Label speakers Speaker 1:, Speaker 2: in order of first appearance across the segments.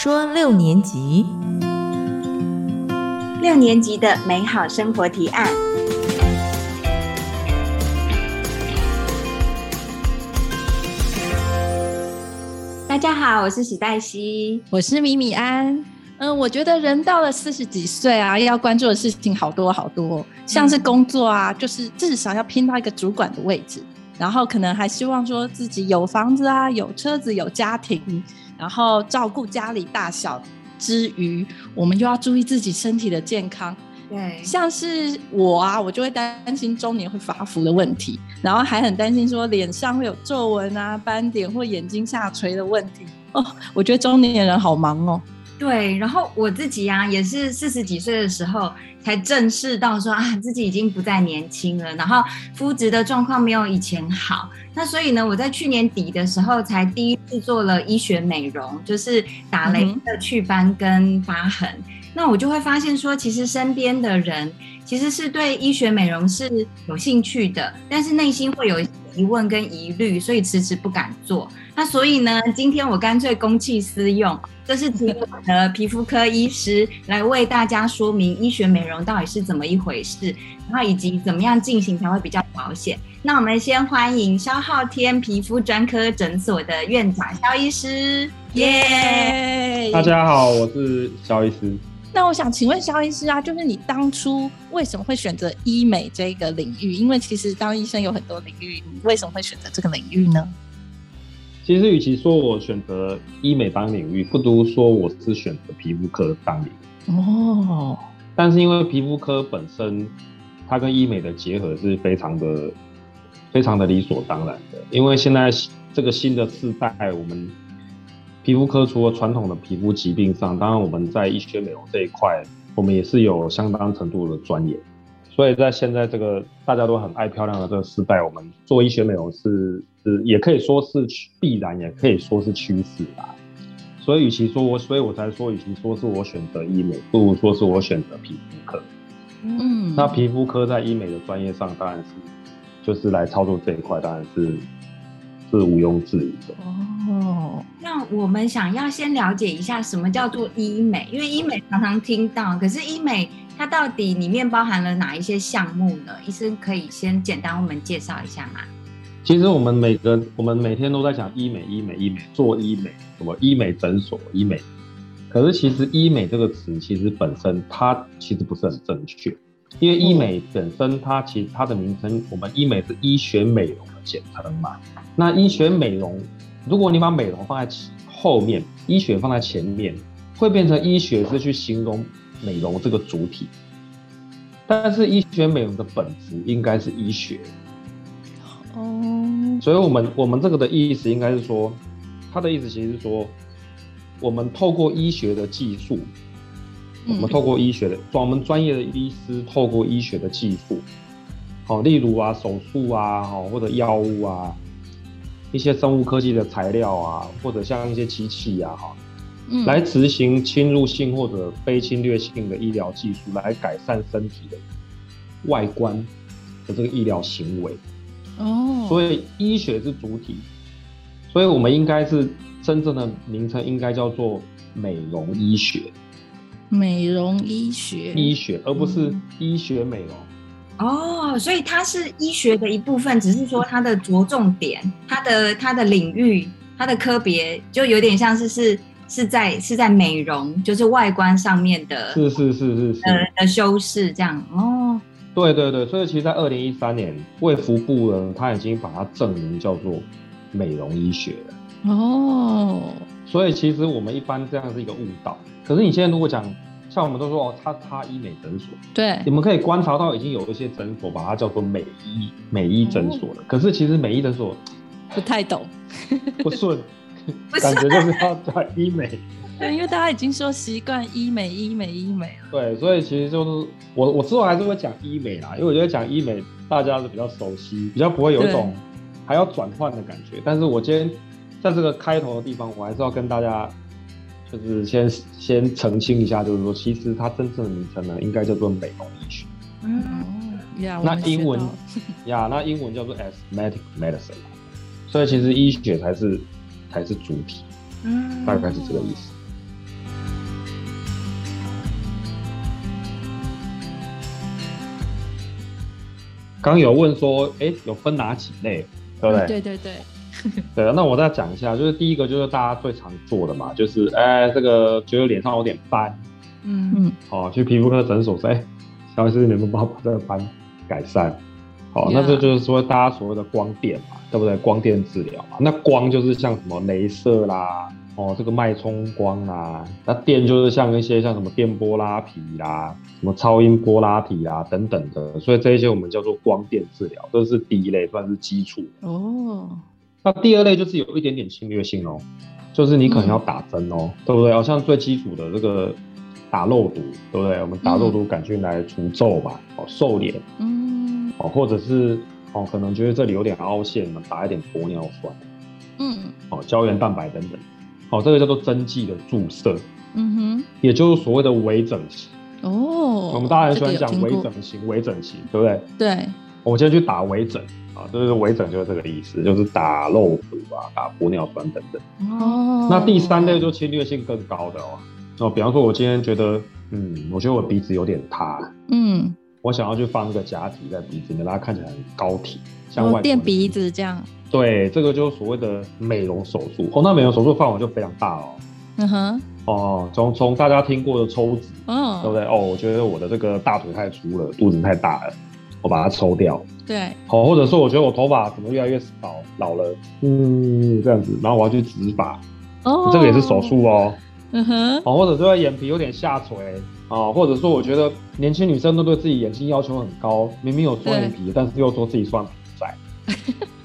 Speaker 1: 说六年级，
Speaker 2: 六年级的美好生活提案。大家好，我是许黛西，
Speaker 3: 我是米米安。嗯，我觉得人到了四十几岁啊，要关注的事情好多好多，像是工作啊，就是至少要拼到一个主管的位置，然后可能还希望说自己有房子啊，有车子，有家庭。然后照顾家里大小之余，我们又要注意自己身体的健康。
Speaker 2: 对，
Speaker 3: 像是我啊，我就会担心中年会发福的问题，然后还很担心说脸上会有皱纹啊、斑点或眼睛下垂的问题。哦，我觉得中年人好忙哦。
Speaker 2: 对，然后我自己呀，也是四十几岁的时候才正视到说啊，自己已经不再年轻了，然后肤质的状况没有以前好。那所以呢，我在去年底的时候才第一次做了医学美容，就是打雷的祛斑跟疤痕。那我就会发现说，其实身边的人其实是对医学美容是有兴趣的，但是内心会有疑问跟疑虑，所以迟迟不敢做。那所以呢，今天我干脆公器私用。就是请我的皮肤科医师来为大家说明医学美容到底是怎么一回事，然后以及怎么样进行才会比较保险。那我们先欢迎肖浩天皮肤专科诊所的院长肖医师，
Speaker 4: 耶！大家好，我是肖医师。
Speaker 3: 那我想请问肖医师啊，就是你当初为什么会选择医美这个领域？因为其实当医生有很多领域，你为什么会选择这个领域呢？
Speaker 4: 其实，与其说我选择医美当领域，不如说我是选择皮肤科当领域。哦。但是因为皮肤科本身，它跟医美的结合是非常的、非常的理所当然的。因为现在这个新的世代，我们皮肤科除了传统的皮肤疾病上，当然我们在医学美容这一块，我们也是有相当程度的专业。所以在现在这个大家都很爱漂亮的这个时代，我们做医学美容是是也可以说是必然，也可以说是趋势啦。所以与其说我，所以我才说，与其说是我选择医美，不如说是我选择皮肤科。嗯，那皮肤科在医美的专业上，当然是就是来操作这一块，当然是是毋庸置疑的。
Speaker 2: 哦，那我们想要先了解一下什么叫做医美，因为医美常常听到，可是医美。它到底里面包含了哪一些项目呢？医生可以先简单为我们介绍一下吗？
Speaker 4: 其实我们每个我们每天都在讲医美，医美，医美，做医美，什么医美诊所，医美。可是其实医美这个词其实本身它其实不是很正确，因为医美本身它其实它的名称，我们医美是医学美容的简称嘛。那医学美容，如果你把美容放在后面，医学放在前面，会变成医学是去形容。美容这个主体，但是医学美容的本质应该是医学，哦，所以我们我们这个的意思应该是说，他的意思其实是说，我们透过医学的技术，我们透过医学的，专门专业的医师透过医学的技术，好，例如啊手术啊，好或者药物啊，一些生物科技的材料啊，或者像一些机器啊，哈。来执行侵入性或者非侵略性的医疗技术，来改善身体的外观的这个医疗行为。哦，所以医学是主体，所以我们应该是真正的名称应该叫做美容医学。
Speaker 3: 美容医学，
Speaker 4: 医学，而不是医学美容。
Speaker 2: 哦，所以它是医学的一部分，只是说它的着重点、它的它的领域、它的科别，就有点像是是。是在是在美容，就是外观上面的，
Speaker 4: 是是是是是
Speaker 2: 的修饰这样哦。
Speaker 4: 对对对，所以其实，在二零一三年，卫福部呢，他已经把它证明叫做美容医学了。哦。所以其实我们一般这样是一个误导。可是你现在如果讲，像我们都说哦，叉叉医美诊所，
Speaker 3: 对，
Speaker 4: 你们可以观察到已经有一些诊所把它叫做美医美医诊所了。可是其实美医诊所
Speaker 3: 不太懂，
Speaker 4: 不顺。感觉就是要讲医美，
Speaker 3: 对，因为大家已经说习惯医美、医美、医美了。
Speaker 4: 对，所以其实就是我我之后还是会讲医美啦，因为我觉得讲医美大家是比较熟悉，比较不会有一种还要转换的感觉。但是我今天在这个开头的地方，我还是要跟大家就是先先澄清一下就是说其实它真正的名称呢应该叫做美容医学。嗯。那英文呀那英文叫做 asthmatic medicine 所以其实医学才是才是主体嗯大概是这个意思。刚有问说哎有分哪几类对不对？
Speaker 3: 对对对。
Speaker 4: 对啊，那我再讲一下，就是第一个就是大家最常做的嘛，就是哎，这个觉得脸上有点斑，嗯嗯，哦，去皮肤科诊所说，哎，肖医师，你们帮我把这个斑改善。好，那这就是说大家所谓的光电嘛，对不对？光电治疗嘛，那光就是像什么镭射啦，哦，这个脉冲光啦，那电就是像一些像什么电波拉皮啦，什么超音波拉皮啊等等的，所以这一些我们叫做光电治疗，这是第一类，算是基础。哦。那第二类就是有一点点侵略性哦，就是你可能要打针哦，对不对？好像最基础的这个打肉毒，对不对？我们打肉毒杆菌来除皱嘛，哦，瘦脸，嗯，哦，或者是哦，可能觉得这里有点凹陷我们，打一点玻尿酸，嗯，哦，胶原蛋白等等，哦，这个叫做针剂的注射，嗯哼，也就是所谓的微整形。哦，我们大家很喜欢讲微整形，微整形，对不对？
Speaker 3: 对，
Speaker 4: 我今天去打微整。啊，就是微整就是这个意思，就是打肉毒啊，打玻尿酸等等。哦。那第三类就侵略性更高的哦。哦，比方说，我今天觉得，嗯，我觉得我鼻子有点塌。嗯。我想要去放一个假体在鼻子里面，让它看起来很高挺，像外
Speaker 3: 垫鼻子这样。
Speaker 4: 对，这个就是所谓的美容手术。哦，那美容手术范围就非常大哦。嗯哼。哦，从从大家听过的抽脂，嗯，对不对？哦，我觉得我的这个大腿太粗了，肚子太大了。我把它抽掉，
Speaker 3: 对，
Speaker 4: 好，或者说我觉得我头发怎么越来越少，老了，嗯，这样子，然后我要去植发，哦，这个也是手术哦，嗯哼，好，或者说眼皮有点下垂，啊，或者说我觉得年轻女生都对自己眼睛要求很高，明明有双眼皮，但是又说自己双眼皮窄，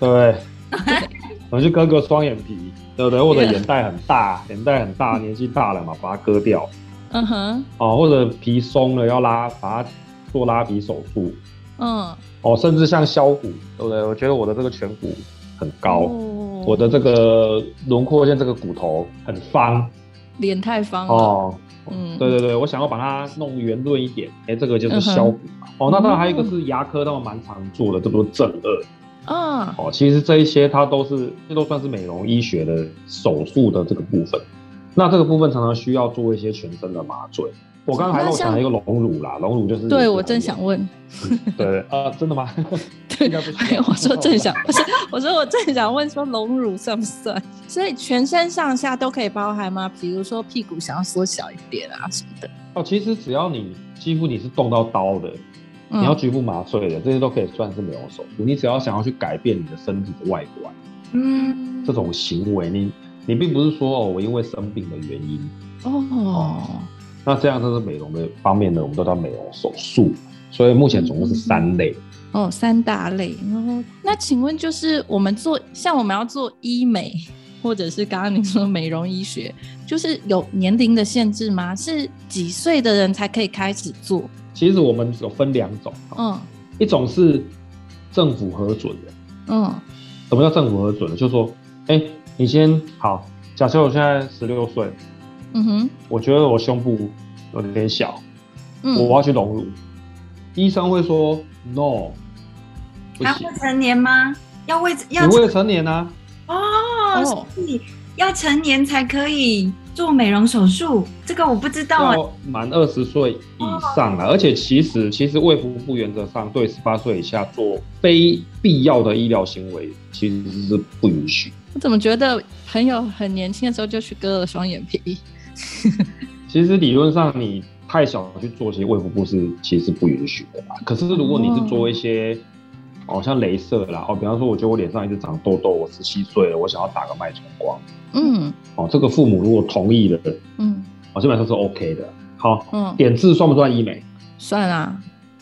Speaker 4: 对不对？我去割个双眼皮，对不对？或者眼袋很大，眼袋很大，年纪大了嘛，把它割掉，嗯哼，哦，或者皮松了要拉，把它做拉皮手术。嗯，哦，甚至像削骨，对不对？我觉得我的这个颧骨很高，我的这个轮廓线这个骨头很方，
Speaker 3: 脸太方哦。
Speaker 4: 嗯，对对对，我想要把它弄圆润一点，哎，这个就是削骨嘛。哦，那当然还有一个是牙科，他们蛮常做的，这不是正颚。嗯，哦，其实这一些它都是，这都算是美容医学的手术的这个部分。那这个部分常常需要做一些全身的麻醉。我刚刚还漏讲了一个隆乳啦，隆乳就是
Speaker 3: 对我正想问，
Speaker 4: 对啊，真的吗？
Speaker 3: 对，我说正想 不是，我说我正想问说隆乳算不算？所以全身上下都可以包含吗？比如说屁股想要缩小一点啊什么的？
Speaker 4: 哦，其实只要你几乎你是动到刀的，你要局部麻醉的，这些都可以算是美容手术。你只要想要去改变你的身体的外观，嗯，这种行为，你你并不是说哦，我因为生病的原因哦。那这样它是美容的方面呢，我们都叫美容手术，所以目前总共是三类
Speaker 3: 哦，三大类。然后，那请问就是我们做像我们要做医美，或者是刚刚您说美容医学，就是有年龄的限制吗？是几岁的人才可以开始做？
Speaker 4: 其实我们有分两种，嗯，一种是政府核准的，嗯，什么叫政府核准的？就是说，哎，你先好，假设我现在十六岁。嗯哼，我觉得我胸部有点小，嗯，我要去隆乳，医生会说 no，
Speaker 2: 要未成年吗？要未
Speaker 4: 要未成年啊？
Speaker 2: 哦，所以要成年才可以做美容手术，这个我不知道
Speaker 4: 啊。满二十岁以上了，而且其实其实卫福部原则上对十八岁以下做非必要的医疗行为其实是不允许。
Speaker 3: 我怎么觉得朋友很年轻的时候就去割了双眼皮？
Speaker 4: 其实理论上你太小去做，其实卫福部是其实不允许的嘛。可是如果你是做一些，哦像镭射啦，哦比方说我觉得我脸上一直长痘痘，我十七岁了，我想要打个脉冲光，嗯，哦这个父母如果同意了，嗯，哦基本上是 OK 的。好，嗯，点痣算不算医美？
Speaker 3: 算啊，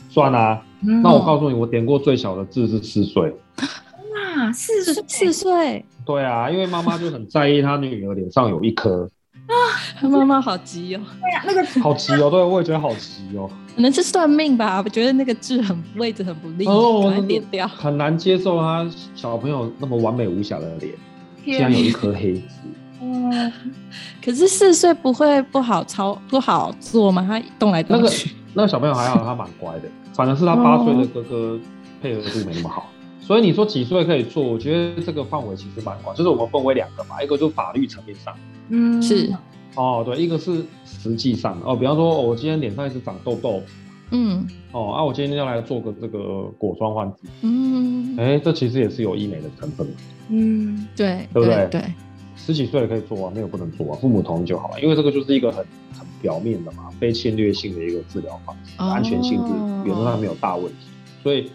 Speaker 4: 算啊。那我告诉你，我点过最小的痣是四岁。
Speaker 2: 哇，四岁
Speaker 3: 四岁？
Speaker 4: 对啊，因为妈妈就很在意她女儿脸上有一颗。
Speaker 3: 啊，妈妈好急哦！
Speaker 2: 对呀，那个
Speaker 4: 好急哦，对，我也觉得好急哦。
Speaker 3: 可能是算命吧，我觉得那个痣很位置很不利，哦，点掉。
Speaker 4: 很难接受他小朋友那么完美无瑕的脸，竟然有一颗黑痣。
Speaker 3: 嗯，可是四岁不会不好操不好做吗？他动来动
Speaker 4: 去。那个小朋友还好，他蛮乖的。反而是他八岁的哥哥配合度没那么好，所以你说几岁可以做？我觉得这个范围其实蛮广，就是我们分为两个嘛，一个就是法律层面上。
Speaker 3: 嗯，是
Speaker 4: 哦，对，一个是实际上哦，比方说，我今天脸上一直长痘痘，嗯，哦啊，我今天要来做个这个果酸换脂，嗯，哎，这其实也是有医美的成分
Speaker 3: 嗯，对，
Speaker 4: 对不对？
Speaker 3: 对，
Speaker 4: 十几岁也可以做啊，没有不能做啊，父母同意就好了，因为这个就是一个很很表面的嘛，非侵略性的一个治疗方式，安全性是原则上没有大问题，所以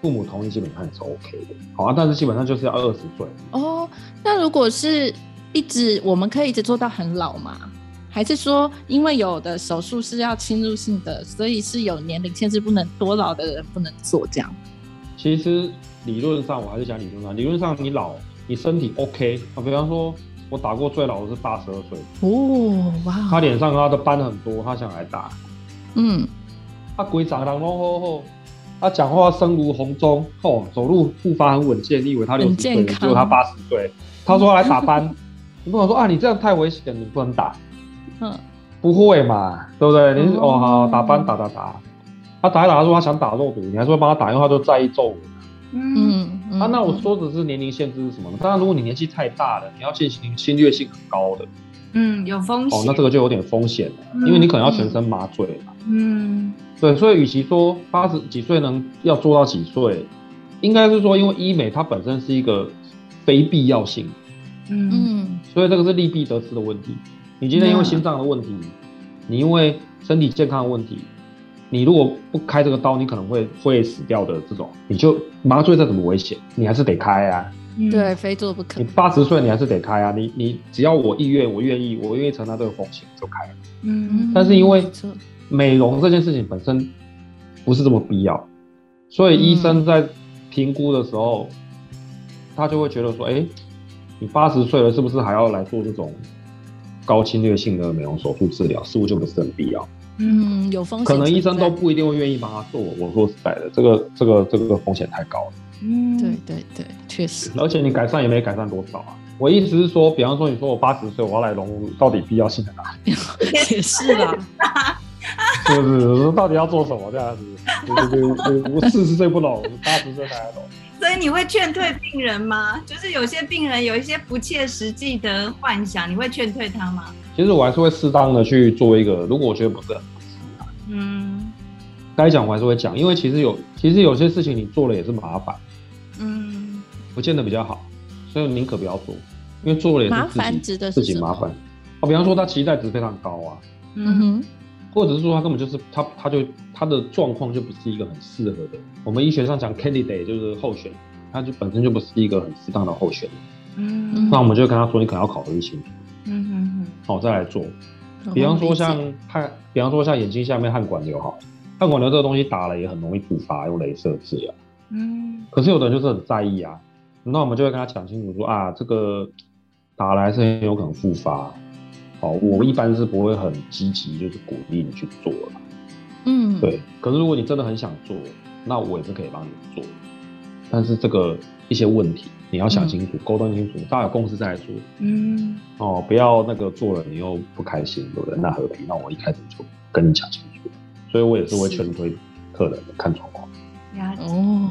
Speaker 4: 父母同意基本上也是 OK 的。好啊，但是基本上就是要二十岁。
Speaker 3: 哦，那如果是一直我们可以一直做到很老吗？还是说，因为有的手术是要侵入性的，所以是有年龄限制，不能多老的人不能做这样。
Speaker 4: 其实理论上，我还是讲理论上，理论上你老，你身体 OK 啊。比方说，我打过最老的是八十二岁。哦，哇，他脸上他的斑很多，他想来打，嗯，他鬼长得拢好好，他讲话声如洪钟，哦，走路步伐很稳健，你以为他六十岁，结果他八十岁，他说来打斑，你不能说啊，你这样太危险，你不能打。嗯，不会嘛，对不对？你哦好打班打打打，他打一打，他说他想打肉毒，你还说帮他打，因为他就在意皱纹。嗯嗯，啊，那我说的是年龄限制是什么呢？当然，如果你年纪太大了，你要进行侵略性很高的，
Speaker 2: 嗯，有风险。哦，
Speaker 4: 那这个就有点风险了，因为你可能要全身麻醉嘛。嗯，对，所以与其说八十几岁能要做到几岁，应该是说，因为医美它本身是一个非必要性，嗯嗯，所以这个是利弊得失的问题。你今天因为心脏的问题，你因为身体健康的问题，你如果不开这个刀，你可能会会死掉的这种，你就麻醉再怎么危险，你还是得开啊。
Speaker 3: 对，非做不可。
Speaker 4: 你八十岁你还是得开啊，你你只要我意愿，我愿意，我愿意承担这个风险就开了。嗯。但是因为美容这件事情本身不是这么必要，所以医生在评估的时候，他就会觉得说，哎，你八十岁了，是不是还要来做这种？高侵略性的美容手术治疗似乎就不是很必要。
Speaker 3: 嗯，有风险，
Speaker 4: 可能医生都不一定会愿意帮他做。我说实在的，这个这个这个风险太高了。
Speaker 3: 嗯，对对对，确实。
Speaker 4: 而且你改善也没改善多少啊。我意思是说，比方说你说我八十岁我要来隆乳，到底必要性在哪里？
Speaker 3: 也是啦。
Speaker 4: 是不是？到底要做什么这样子？对对对，我四十岁不隆，八十岁才来隆。
Speaker 2: 所以你会劝退病人吗？就是有些病人有一些不切实际的幻想，你会劝退他吗？
Speaker 4: 其实我还是会适当的去做一个，如果我觉得不是很合嗯，该讲我还是会讲，因为其实有其实有些事情你做了也是麻烦，嗯，不见得比较好，所以宁可不要做，因为做了也是自己自己麻烦。哦，比方说他期待值非常高啊，嗯哼。或者是说他根本就是他，他就他的状况就不是一个很适合的。我们医学上讲 candidate 就是候选，他就本身就不是一个很适当的候选。嗯，那我们就跟他说，你可能要考虑清楚。嗯哼哼。好，再来做。比方说像汗，比方说像眼睛下面汗管瘤哈，汗管瘤这个东西打了也很容易复发，用镭射治疗。嗯。可是有的人就是很在意啊，那我们就会跟他讲清楚说啊，这个打了还是很有可能复发。哦，我一般是不会很积极，就是鼓励你去做了。嗯，对。可是如果你真的很想做，那我也是可以帮你做。但是这个一些问题你要想清楚，沟通清楚，大家有共识再来做。嗯。哦，不要那个做了你又不开心，对不对？那何必？那我一开始就跟你讲清楚。所以我也是会劝退客人的，看状况。哦。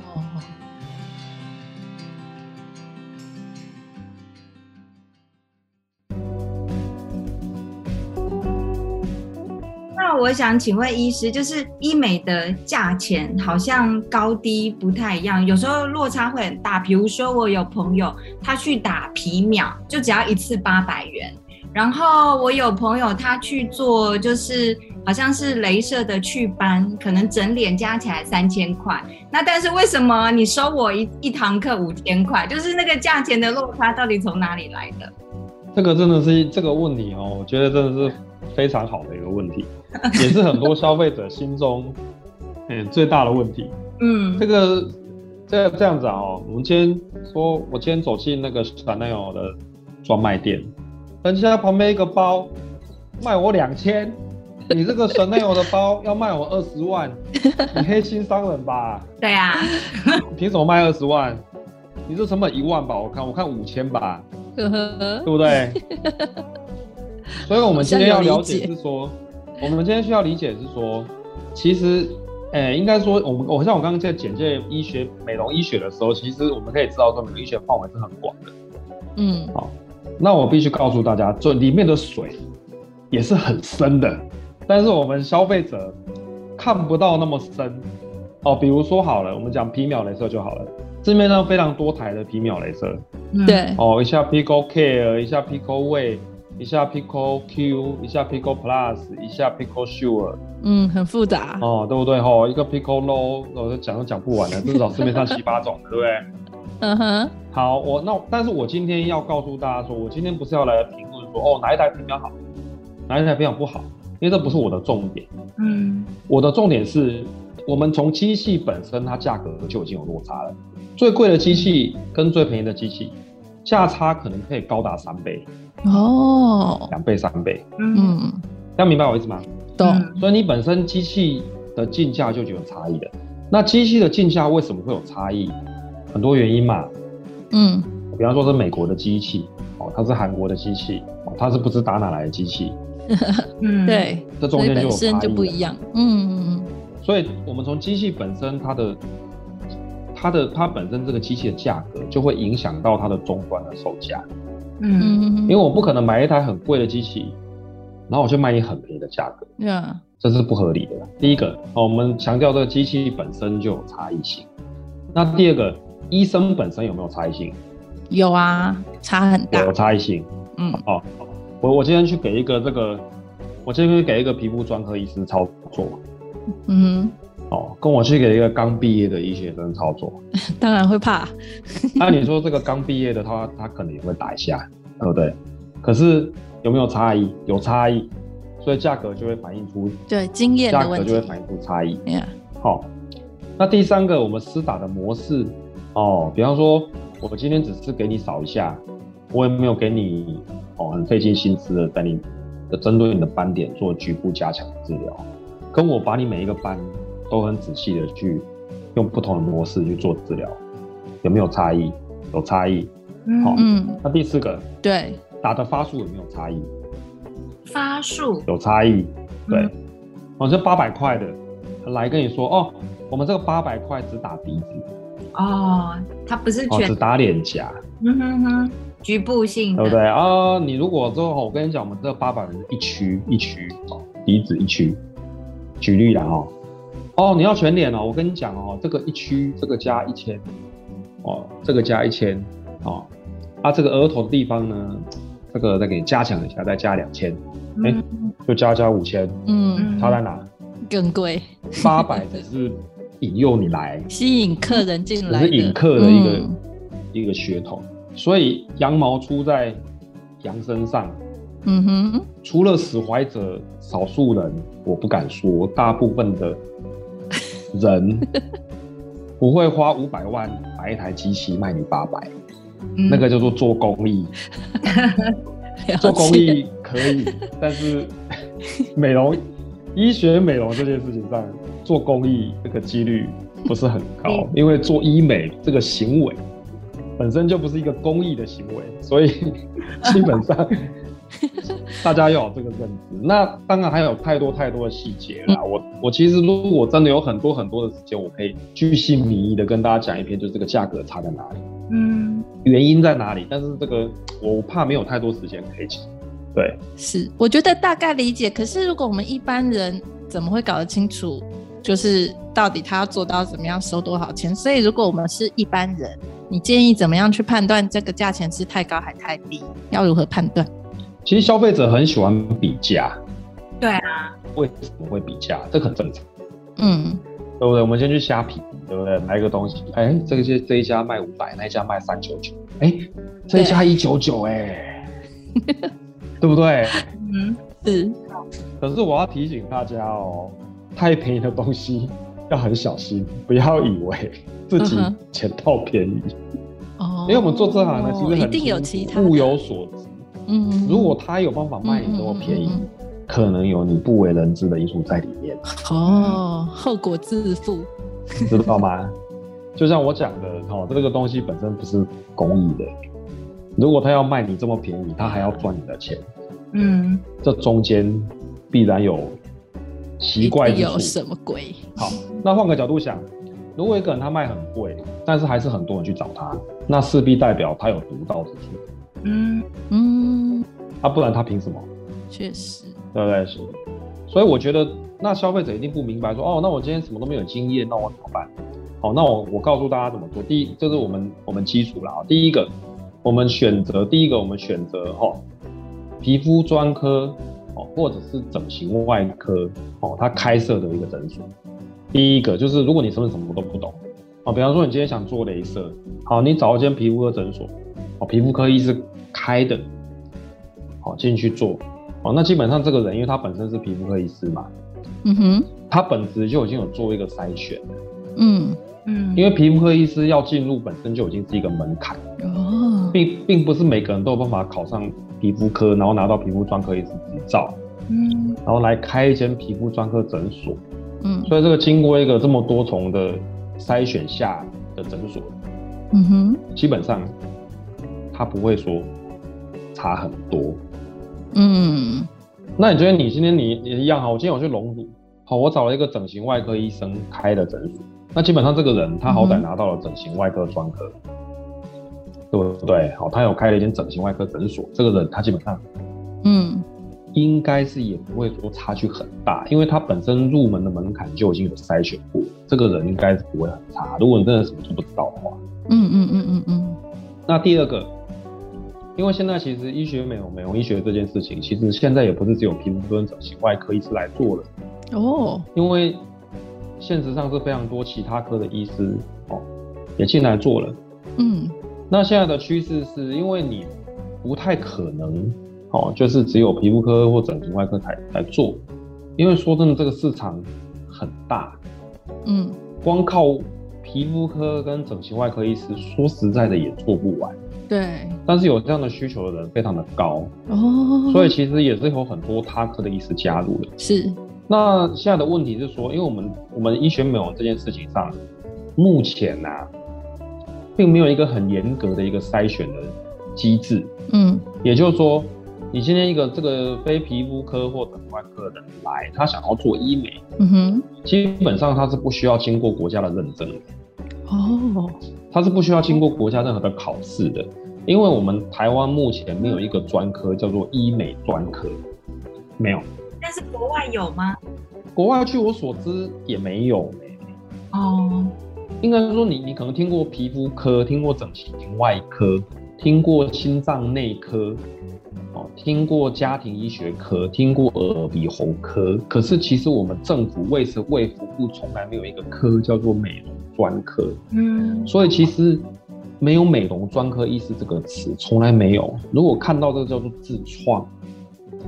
Speaker 2: 我想请问医师，就是医美的价钱好像高低不太一样，有时候落差会很大。比如说，我有朋友他去打皮秒，就只要一次八百元；然后我有朋友他去做，就是好像是镭射的祛斑，可能整脸加起来三千块。那但是为什么你收我一一堂课五千块？就是那个价钱的落差到底从哪里来的？
Speaker 4: 这个真的是这个问题哦，我觉得真的是非常好的一个问题。也是很多消费者心中，嗯，最大的问题。嗯，这个这这样子啊，我们今天说，我今天走进那个 Chanel 的专卖店，人家旁边一个包卖我两千，你这个 Chanel 的包要卖我二十万，你黑心商人吧？
Speaker 2: 对啊，
Speaker 4: 凭什么卖二十万？你这成本一万吧？我看我看五千吧，对不对？所以我们今天要了解是说。我们今天需要理解是说，其实，诶，应该说，我们我像我刚刚在简介医学美容医学的时候，其实我们可以知道说，美容医学范围是很广的。嗯，好，那我必须告诉大家，这里面的水也是很深的。但是我们消费者看不到那么深哦。比如说好了，我们讲皮秒镭射就好了，市面上非常多台的皮秒镭射，
Speaker 3: 对，
Speaker 4: 哦，一下 Pico Care，一下 Pico Way，一下 Pico Q，一下 Pico Plus，一下 Pico Sure，
Speaker 3: 嗯，很复杂
Speaker 4: 哦，对不对？吼，一个 Pico Low，我讲都讲不完了，至少市面上七八种，对不对？
Speaker 3: 嗯哼。
Speaker 4: 好，我那但是我今天要告诉大家说，我今天不是要来评论说哦哪一台皮秒好，哪一台皮秒不好。因为这不是我的重点，嗯，我的重点是，我们从机器本身它价格就已经有落差了，最贵的机器跟最便宜的机器，价差可能可以高达三倍，哦，两倍三倍，嗯，要明白我意思吗？
Speaker 3: 懂。
Speaker 4: 所以你本身机器的进价就有差异的，那机器的进价为什么会有差异？很多原因嘛，嗯，比方说是美国的机器，哦，它是韩国的机器，哦，它是不知打哪来的机器。
Speaker 3: 嗯，对，
Speaker 4: 这中间就有
Speaker 3: 差异，就不一样。嗯嗯嗯。
Speaker 4: 所以，我们从机器本身，它的、它的、它本身这个机器的价格，就会影响到它的终端的售价。嗯。因为我不可能买一台很贵的机器，然后我就卖你很便宜的价格。对啊。这是不合理的。第一个，哦，我们强调这个机器本身就有差异性。那第二个，医生本身有没有差异性？
Speaker 3: 有啊，差很大。
Speaker 4: 有差异性。嗯。哦。我我今天去给一个这个，我今天去给一个皮肤专科医师操作，嗯，哦，跟我去给一个刚毕业的医学生操作，
Speaker 3: 当然会怕。
Speaker 4: 那你说这个刚毕业的他，他可能也会打一下，对不对？可是有没有差异？有差异，所以价格就会反映出
Speaker 3: 对经验
Speaker 4: 价格就会反映出差异。好，那第三个我们施打的模式哦，比方说我今天只是给你扫一下，我也没有给你。哦，很费尽心思的在你的针对你的斑点做局部加强治疗，跟我把你每一个斑都很仔细的去用不同的模式去做治疗，有没有差异？有差异。好，嗯。那第四个，
Speaker 3: 对，
Speaker 4: 打的发数有没有差异？
Speaker 2: 发数
Speaker 4: 有差异。对，哦，这八百块的来跟你说，哦，我们这个八百块只打鼻子。
Speaker 2: 哦，它不是全
Speaker 4: 只打脸颊。嗯哼
Speaker 2: 哼。局部性，
Speaker 4: 对不对啊？你如果之后，我跟你讲，我们这八百人一区一区哦，鼻子一区，举例了哦。哦，你要全脸哦，我跟你讲哦，这个一区这个加一千，哦，这个加一千，哦，啊，这个额头的地方呢，这个再给你加强一下，再加两千，哎，就加加五千，嗯，差在哪？
Speaker 3: 更贵。
Speaker 4: 八百只是引诱你来，
Speaker 3: 吸引客人进来，
Speaker 4: 是引客的一个一个噱头。所以羊毛出在羊身上，嗯哼，除了死怀者少数人，我不敢说，大部分的人 不会花五百万买一台机器卖你八百，那个叫做做公益。做公益可以，但是 美容、医学美容这件事情上做公益这个几率不是很高，因为做医美这个行为。本身就不是一个公益的行为，所以基本上 大家要有这个认知。那当然还有太多太多的细节啦。我我其实如果真的有很多很多的时间，我可以具细靡遗的跟大家讲一篇，就是这个价格差在哪里，嗯，原因在哪里。但是这个我怕没有太多时间可以讲。对，
Speaker 3: 是，我觉得大概理解。可是如果我们一般人怎么会搞得清楚，就是到底他要做到怎么样收多少钱？所以如果我们是一般人。你建议怎么样去判断这个价钱是太高还太低？要如何判断？
Speaker 4: 其实消费者很喜欢比价。
Speaker 2: 对啊。
Speaker 4: 为什么会比价？这很正常。嗯，对不对？我们先去虾皮，对不对？买一个东西，哎，这些这一家卖五百，那一家卖三九九，哎，这一家一九九，哎，对不对？
Speaker 3: 嗯，是。
Speaker 4: 可是我要提醒大家哦，太便宜的东西要很小心，不要以为。自己捡到便宜哦，因为我们做这行的其实很物有所值。嗯，如果他有办法卖你这么便宜，可能有你不为人知的因素在里面。
Speaker 3: 哦，后果自负，
Speaker 4: 知道吗？就像我讲的，哦，这个东西本身不是公益的。如果他要卖你这么便宜，他还要赚你的钱。嗯，这中间必然有奇怪。
Speaker 3: 有什么鬼？
Speaker 4: 好，那换个角度想。如果一个人他卖很贵，但是还是很多人去找他，那势必代表他有独到之处。嗯嗯，啊，不然他凭什么？
Speaker 3: 确实，
Speaker 4: 对不对？是，所以我觉得那消费者一定不明白说，哦，那我今天什么都没有经验，那我怎么办？好，那我我告诉大家怎么做。第一，这是我们我们基础了啊。第一个，我们选择第一个，我们选择哈皮肤专科哦，或者是整形外科哦，他开设的一个诊所。第一个就是，如果你什么什么都不懂哦，比方说你今天想做镭射，好，你找一间皮肤科诊所哦，皮肤科医师开的，好进去做。哦，那基本上这个人，因为他本身是皮肤科医师嘛，嗯哼，他本职就已经有做一个筛选嗯。嗯，因为皮肤科医师要进入本身就已经是一个门槛。哦，并并不是每个人都有办法考上皮肤科，然后拿到皮肤专科医师执照，嗯，然后来开一间皮肤专科诊所，嗯，所以这个经过一个这么多重的筛选下的诊所，嗯哼，基本上他不会说差很多，嗯，那你觉得你今天你也一样哈？我今天我去隆乳，好，我找了一个整形外科医生开的诊所。那基本上这个人他好歹拿到了整形外科专科，对不对？好，他有开了一间整形外科诊所。这个人他基本上，嗯，应该是也不会说差距很大，因为他本身入门的门槛就已经有筛选过，这个人应该是不会很差。如果你真的什么都不知道的话，嗯嗯嗯嗯嗯。那第二个，因为现在其实医学美容、美容医学这件事情，其实现在也不是只有皮肤科、整形外科医师来做了哦，因为。现实上是非常多其他科的医师哦，也进来做了。嗯，那现在的趋势是因为你不太可能哦，就是只有皮肤科或整形外科才来做，因为说真的，这个市场很大。嗯，光靠皮肤科跟整形外科医师，说实在的也做不完。
Speaker 3: 对。
Speaker 4: 但是有这样的需求的人非常的高哦，所以其实也是有很多他科的医师加入的。
Speaker 3: 是。
Speaker 4: 那现在的问题是说，因为我们我们医学美容这件事情上，目前呢，并没有一个很严格的一个筛选的机制。嗯，也就是说，你今天一个这个非皮肤科或等外科的人来，他想要做医美，嗯哼，基本上他是不需要经过国家的认证的。哦，他是不需要经过国家任何的考试的，因为我们台湾目前没有一个专科叫做医美专科，没有。
Speaker 2: 但是国外有吗？
Speaker 4: 国外据我所知也没有哦，应该是说你你可能听过皮肤科，听过整形外科，听过心脏内科，哦，听过家庭医学科，听过耳鼻喉科。可是其实我们政府卫生卫福部从来没有一个科叫做美容专科。嗯，所以其实没有美容专科医师这个词，从来没有。如果看到这个叫做自创。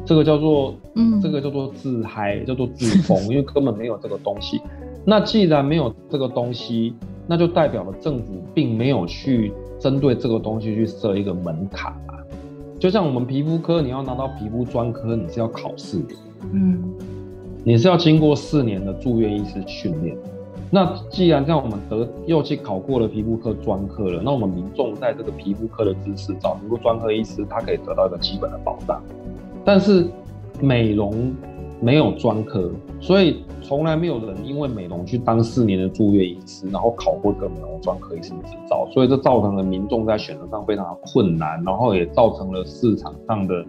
Speaker 4: 这个叫做，嗯，这个叫做自嗨，叫做自封，因为根本没有这个东西。那既然没有这个东西，那就代表了政府并没有去针对这个东西去设一个门槛啊。就像我们皮肤科，你要拿到皮肤专科，你是要考试的，嗯，你是要经过四年的住院医师训练。那既然这样，我们得又去考过了皮肤科专科了，那我们民众在这个皮肤科的知识，找皮肤专科医师，他可以得到一个基本的保障。但是美容没有专科，所以从来没有人因为美容去当四年的住院医师，然后考过一个美容专科医师执照，所以这造成了民众在选择上非常的困难，然后也造成了市场上的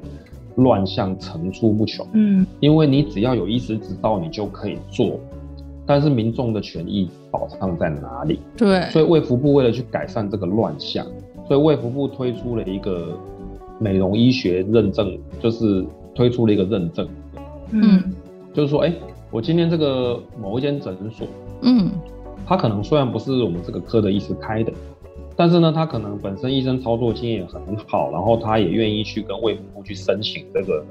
Speaker 4: 乱象层出不穷。嗯，因为你只要有医师执照，你就可以做，但是民众的权益保障在哪里？
Speaker 3: 对，
Speaker 4: 所以卫福部为了去改善这个乱象，所以卫福部推出了一个。美容医学认证就是推出了一个认证，嗯，就是说，哎，我今天这个某一间诊所，嗯，他可能虽然不是我们这个科的医师开的，但是呢，他可能本身医生操作经验很好，然后他也愿意去跟卫福部去申请这个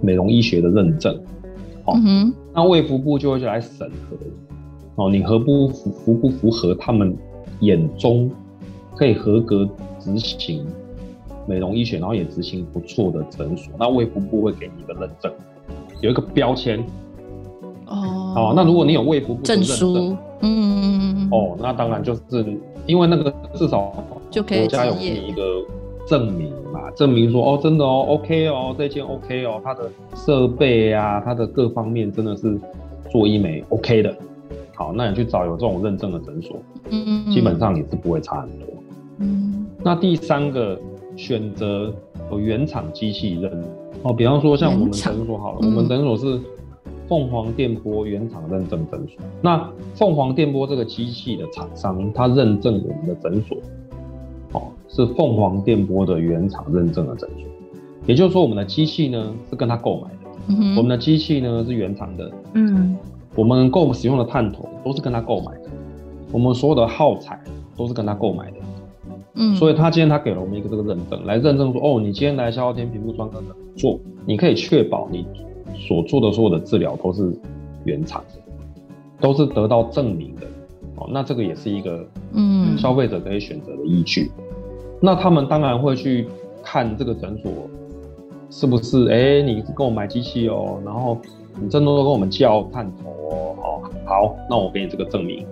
Speaker 4: 美容医学的认证，好，那卫福部就会来审核，哦，你合不符符不符合他们眼中可以合格执行。美容医学，然后也执行不错的诊所，那卫福部会给你一个认证，有一个标签。哦。好，那如果你有卫福部
Speaker 3: 证书，
Speaker 4: 嗯，哦，那当然就是因为那个至少
Speaker 3: 就可以
Speaker 4: 国家有给你一个证明嘛，证明说哦，真的哦，OK 哦，这件 OK 哦，它的设备啊，它的各方面真的是做医美 OK 的。好，那你去找有这种认证的诊所，嗯，基本上也是不会差很多。嗯。那第三个。选择有原厂机器人哦，比方说像我们诊所好了，我们诊所是凤凰电波原厂认证诊所。那凤凰电波这个机器的厂商，它认证我们的诊所，哦，是凤凰电波的原厂认证的诊所。也就是说，我们的机器呢是跟他购买的，嗯、我们的机器呢是原厂的，嗯，我们购使用的探头都是跟他购买的，我们所有的耗材都是跟他购买的。嗯，所以他今天他给了我们一个这个认证，来认证说，哦，你今天来消耗天皮肤专科做，你可以确保你所做的所有的治疗都是原厂的，都是得到证明的。哦，那这个也是一个嗯消费者可以选择的依据。那他们当然会去看这个诊所是不是，哎，你跟我买机器哦，然后你真的都跟我们叫探头哦，好，好，那我给你这个证明。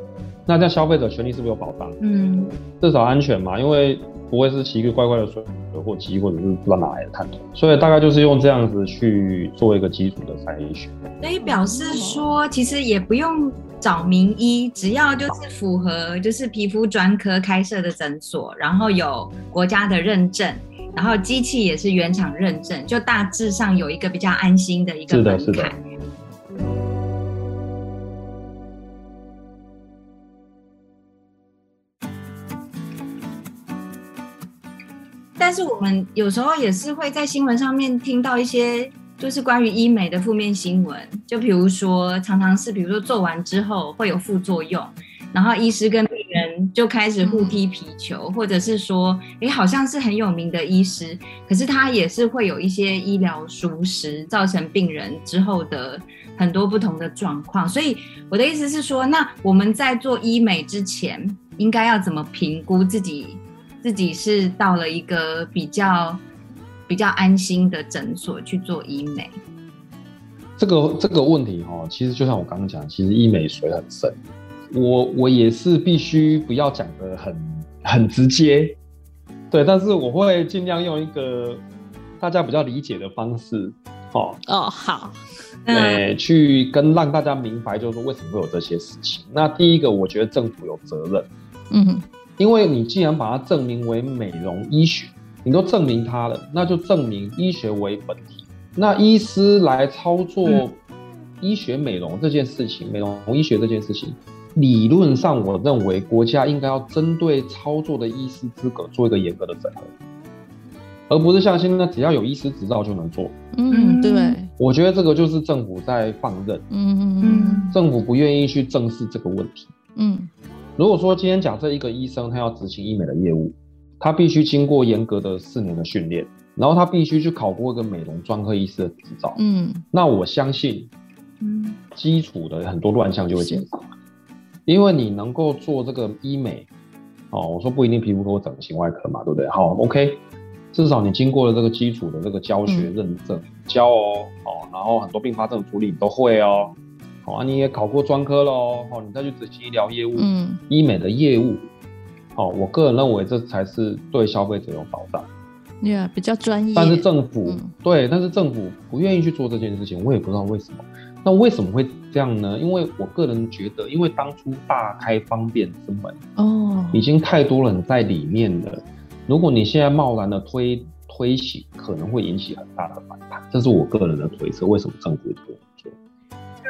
Speaker 4: 那这样消费者权利是不是有保障？嗯，至少安全嘛，因为不会是骑一个怪怪的水货机，或者是不知道哪来的探头，所以大概就是用这样子去做一个基础的筛选。
Speaker 2: 所以表示说，其实也不用找名医，只要就是符合就是皮肤专科开设的诊所，然后有国家的认证，然后机器也是原厂认证，就大致上有一个比较安心的一个门槛。但是我们有时候也是会在新闻上面听到一些，就是关于医美的负面新闻。就比如说，常常是比如说做完之后会有副作用，然后医师跟病人就开始互踢皮球，或者是说，哎，好像是很有名的医师，可是他也是会有一些医疗疏失，造成病人之后的很多不同的状况。所以我的意思是说，那我们在做医美之前，应该要怎么评估自己？自己是到了一个比较比较安心的诊所去做医美，
Speaker 4: 这个这个问题哈，其实就像我刚刚讲，其实医美水很深，我我也是必须不要讲的很很直接，对，但是我会尽量用一个大家比较理解的方式，
Speaker 3: 哦哦好，
Speaker 4: 呃，去跟让大家明白，就是说为什么会有这些事情。那第一个，我觉得政府有责任，嗯。因为你既然把它证明为美容医学，你都证明它了，那就证明医学为本体。那医师来操作医学美容这件事情，美容医学这件事情，理论上我认为国家应该要针对操作的医师资格做一个严格的整合，而不是像现在只要有医师执照就能做。
Speaker 3: 嗯，对。
Speaker 4: 我觉得这个就是政府在放任。嗯嗯嗯。政府不愿意去正视这个问题。嗯。如果说今天假设一个医生他要执行医美的业务，他必须经过严格的四年的训练，然后他必须去考过一个美容专科医师的执照。嗯，那我相信，嗯，基础的很多乱象就会减少，因为你能够做这个医美，哦，我说不一定皮肤科、整形外科嘛，对不对？好，OK，至少你经过了这个基础的这个教学认证，教哦，哦，然后很多并发症处理你都会哦。啊，你也考过专科喽，好，你再去执行医疗业务，嗯，医美的业务，哦，我个人认为这才是对消费者有保障，
Speaker 3: 对啊，比较专业。
Speaker 4: 但是政府对，但是政府不愿意去做这件事情，我也不知道为什么。那为什么会这样呢？因为我个人觉得，因为当初大开方便之门，哦，已经太多人在里面了。如果你现在贸然的推推行，可能会引起很大的反弹，这是我个人的推测。为什么政府做？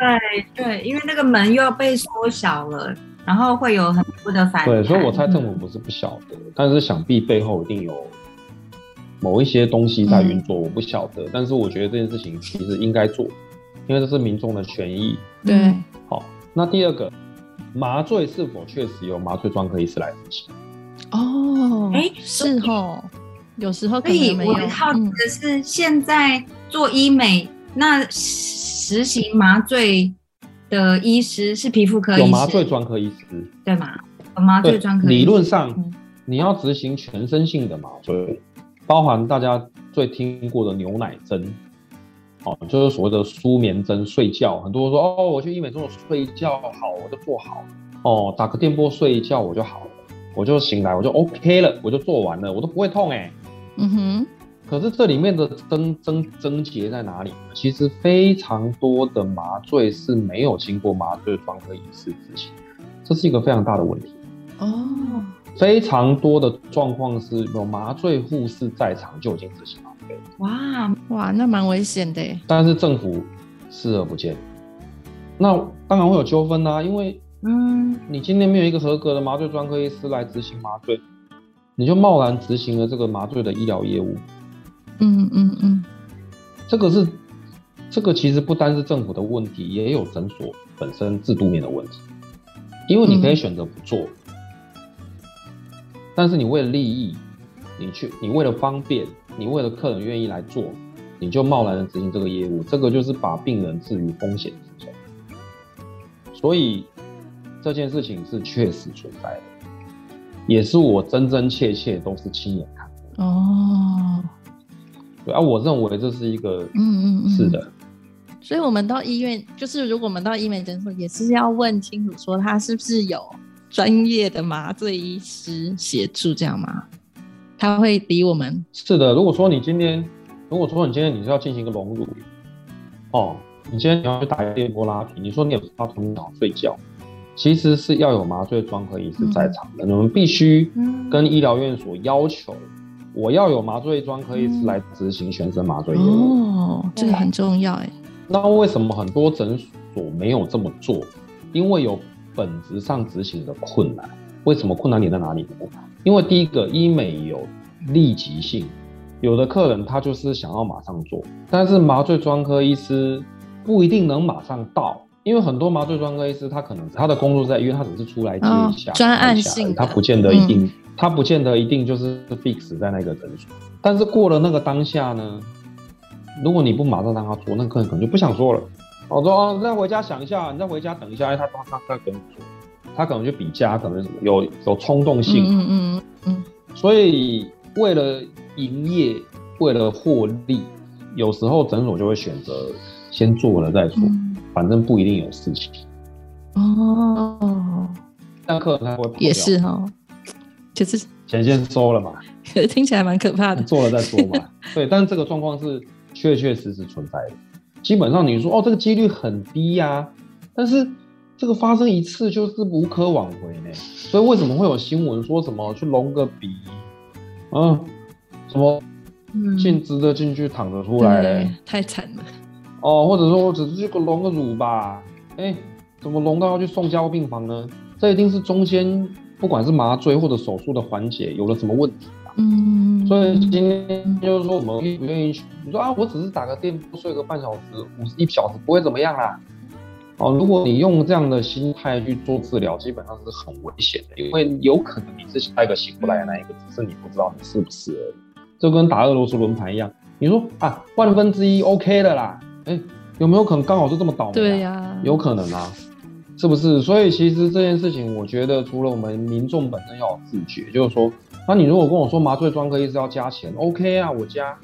Speaker 2: 对对，因为那个门又要被缩小了，然后会有很多的反
Speaker 4: 对，所以我猜政府不是不晓得，但是想必背后一定有某一些东西在运作，我不晓得。但是我觉得这件事情其实应该做，因为这是民众的权益。
Speaker 3: 对，
Speaker 4: 好，那第二个，麻醉是否确实由麻醉专科医师来执行？
Speaker 3: 哦，哎，是哦，有时候可以。
Speaker 2: 我好奇的是，现在做医美那。实行麻醉的医师是皮肤科，
Speaker 4: 有麻醉专科医师，
Speaker 2: 对吗？麻醉专科
Speaker 4: 理论上你要执行全身性的麻醉，包含大家最听过的牛奶针，哦，就是所谓的舒眠针，睡觉。很多人说哦，我去医美中所睡觉好，我就做好哦，打个电波睡一觉我就好了，我就醒来我就 OK 了，我就做完了，我都不会痛哎。嗯哼。可是这里面的症症症结在哪里呢？其实非常多的麻醉是没有经过麻醉专科医师执行，这是一个非常大的问题哦。非常多的状况是有麻醉护士在场就已经执行麻醉。
Speaker 3: 哇哇，那蛮危险的。
Speaker 4: 但是政府视而不见，那当然会有纠纷啦，因为嗯，你今天没有一个合格的麻醉专科医师来执行麻醉，你就贸然执行了这个麻醉的医疗业务。嗯嗯嗯，这个是这个其实不单是政府的问题，也有诊所本身制度面的问题。因为你可以选择不做，但是你为了利益，你去，你为了方便，你为了客人愿意来做，你就贸然的执行这个业务，这个就是把病人置于风险之中。所以这件事情是确实存在的，也是我真真切切都是亲眼看过。哦，对啊，我认为这是一个，嗯嗯，是的。
Speaker 3: 所以，我们到医院，就是如果我们到医美诊所，也是要问清楚，说他是不是有专业的麻醉医师协助，这样吗？他会比我们
Speaker 4: 是的。如果说你今天，如果说你今天你是要进行一个隆乳，哦，你今天你要去打电波拉皮，你说你有要从早睡觉，其实是要有麻醉专科医师在场的，你们必须跟医疗院所要求，我要有麻醉专科医师来执行全身麻醉业务。
Speaker 3: 哦，这个很重要，哎。
Speaker 4: 那为什么很多诊所没有这么做？因为有本质上执行的困难。为什么困难点在哪里呢？因为第一个，医美有立即性，有的客人他就是想要马上做，但是麻醉专科医师不一定能马上到，因为很多麻醉专科医师他可能他的工作在医院，他只是出来接一下，
Speaker 3: 专案性，
Speaker 4: 他不见得一定，他不见得一定就是 fix 在那个诊所。但是过了那个当下呢？如果你不马上让他做，那客人可能就不想做了。我说哦，再回家想一下，你再回家等一下，哎，他他他跟你做，他可能就比价，可能有有冲动性。嗯嗯嗯。所以为了营业，为了获利，有时候诊所就会选择先做了再说，反正不一定有事情。哦。但客人他会
Speaker 3: 也是哈，就是
Speaker 4: 钱先收了嘛。
Speaker 3: 听起来蛮可怕的。
Speaker 4: 做了再说嘛。对，但是这个状况是。确确实实存在的，基本上你说哦，这个几率很低呀，但是这个发生一次就是无可挽回呢。所以为什么会有新闻说什么去隆个鼻，嗯，什么嗯进直着进去躺着出来嘞？
Speaker 3: 太惨了。
Speaker 4: 哦，或者说我只是去个隆个乳吧，哎，怎么隆到要去送加护病房呢？这一定是中间不管是麻醉或者手术的环节有了什么问题吧。嗯，所以今天就是说，我们愿不愿意去？你说啊，我只是打个电波睡个半小时、五十一小时，不会怎么样啦。哦，如果你用这样的心态去做治疗，基本上是很危险的，因为有可能你是下一个醒不来的那一个，只是你不知道你是不是而已。就跟打俄罗斯轮盘一样，你说啊，万分之一 OK 的啦，哎，有没有可能刚好就这么倒霉？
Speaker 3: 对呀，
Speaker 4: 有可能啊，是不是？所以其实这件事情，我觉得除了我们民众本身要有自觉，就是说。那你如果跟我说麻醉专科医师要加钱，OK 啊，我加，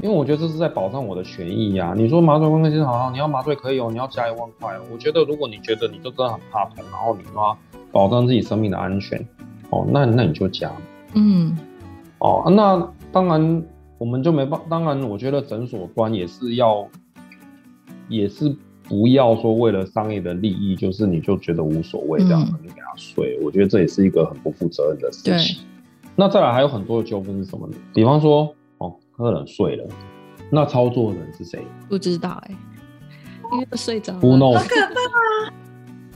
Speaker 4: 因为我觉得这是在保障我的权益呀。你说麻醉专科医师好，你要麻醉可以哦，你要加一万块哦。我觉得如果你觉得你就真的很怕痛，然后你要保障自己生命的安全，哦，那那你就加。嗯，哦，那当然我们就没办，当然我觉得诊所端也是要，也是。不要说为了商业的利益，就是你就觉得无所谓这样子，你给他睡，我觉得这也是一个很不负责任的事情。那再来还有很多的纠纷是什么呢？比方说，哦，客人睡了，那操作的人是谁？
Speaker 3: 不知道哎，因为睡着。
Speaker 4: 不弄。
Speaker 2: 好可怕啊！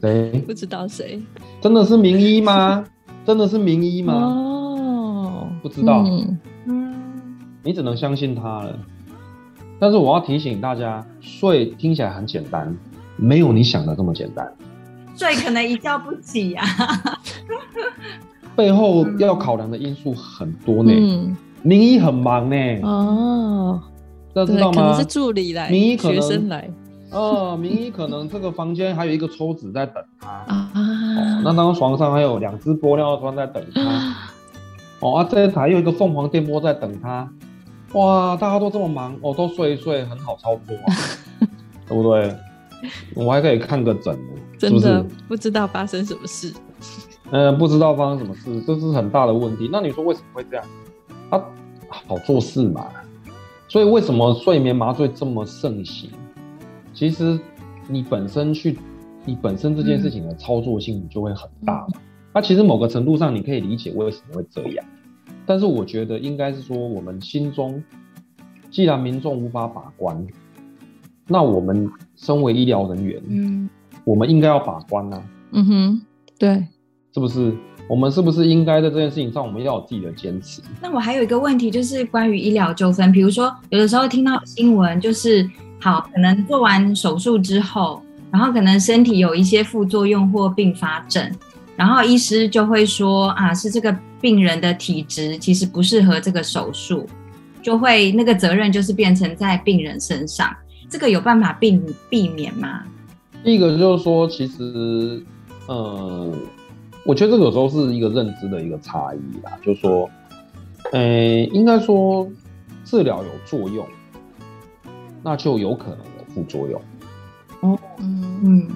Speaker 4: 谁？
Speaker 3: 不知道谁？
Speaker 4: 真的是名医吗？真的是名医吗？哦，不知道。嗯，你只能相信他了。但是我要提醒大家，睡听起来很简单，没有你想的这么简单。
Speaker 2: 睡可能一觉不起呀，
Speaker 4: 背后要考量的因素很多呢。嗯名医很忙呢。哦，这知道吗？
Speaker 3: 可能是助理来，
Speaker 4: 名医可能
Speaker 3: 学生来。
Speaker 4: 哦，名医可能这个房间还有一个抽纸在等他 啊。哦，那张床上还有两只玻尿酸在等他。哦啊，这台有一个凤凰电波在等他。哇，大家都这么忙，哦，都睡一睡，很好操作，啊 对不对？我还可以看个诊
Speaker 3: 真的不知道发生什么事。
Speaker 4: 嗯，不知道发生什么事，这是很大的问题。那你说为什么会这样？他好做事嘛，所以为什么睡眠麻醉这么盛行？其实你本身去，你本身这件事情的操作性就会很大嘛。那其实某个程度上，你可以理解为什么会这样。但是我觉得应该是说，我们心中既然民众无法把关，那我们身为医疗人员，嗯，我们应该要把关呢。
Speaker 3: 嗯哼，对，
Speaker 4: 是不是？我们是不是应该在这件事情上，我们要有自己的坚持？
Speaker 2: 那我还有一个问题，就是关于医疗纠纷，比如说有的时候听到新闻，就是好，可能做完手术之后，然后可能身体有一些副作用或并发症，然后医师就会说啊，是这个病人的体质其实不适合这个手术，就会那个责任就是变成在病人身上，这个有办法避避免吗？
Speaker 4: 第一个就是说，其实，嗯。我觉得这个有时候是一个认知的一个差异啦，就是说，诶，应该说治疗有作用，那就有可能有副作用。哦，嗯嗯，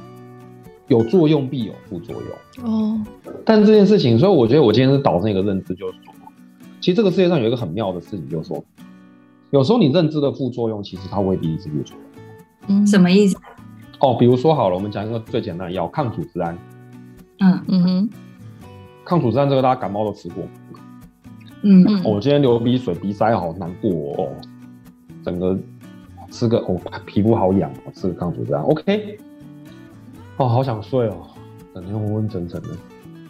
Speaker 4: 有作用必有副作用。哦，但这件事情，所以我觉得我今天是导致一个认知，就是说，其实这个世界上有一个很妙的事情，就是说，有时候你认知的副作用，其实它未必是副作用。
Speaker 2: 嗯，什么意思？
Speaker 4: 哦，比如说好了，我们讲一个最简单的药，抗组织胺。嗯嗯哼，抗组胺这个大家感冒都吃过。嗯嗯，我今天流鼻水，鼻塞好难过哦，整个吃个哦皮肤好痒，吃个抗组胺 OK。哦，好想睡哦，整天昏昏沉沉的，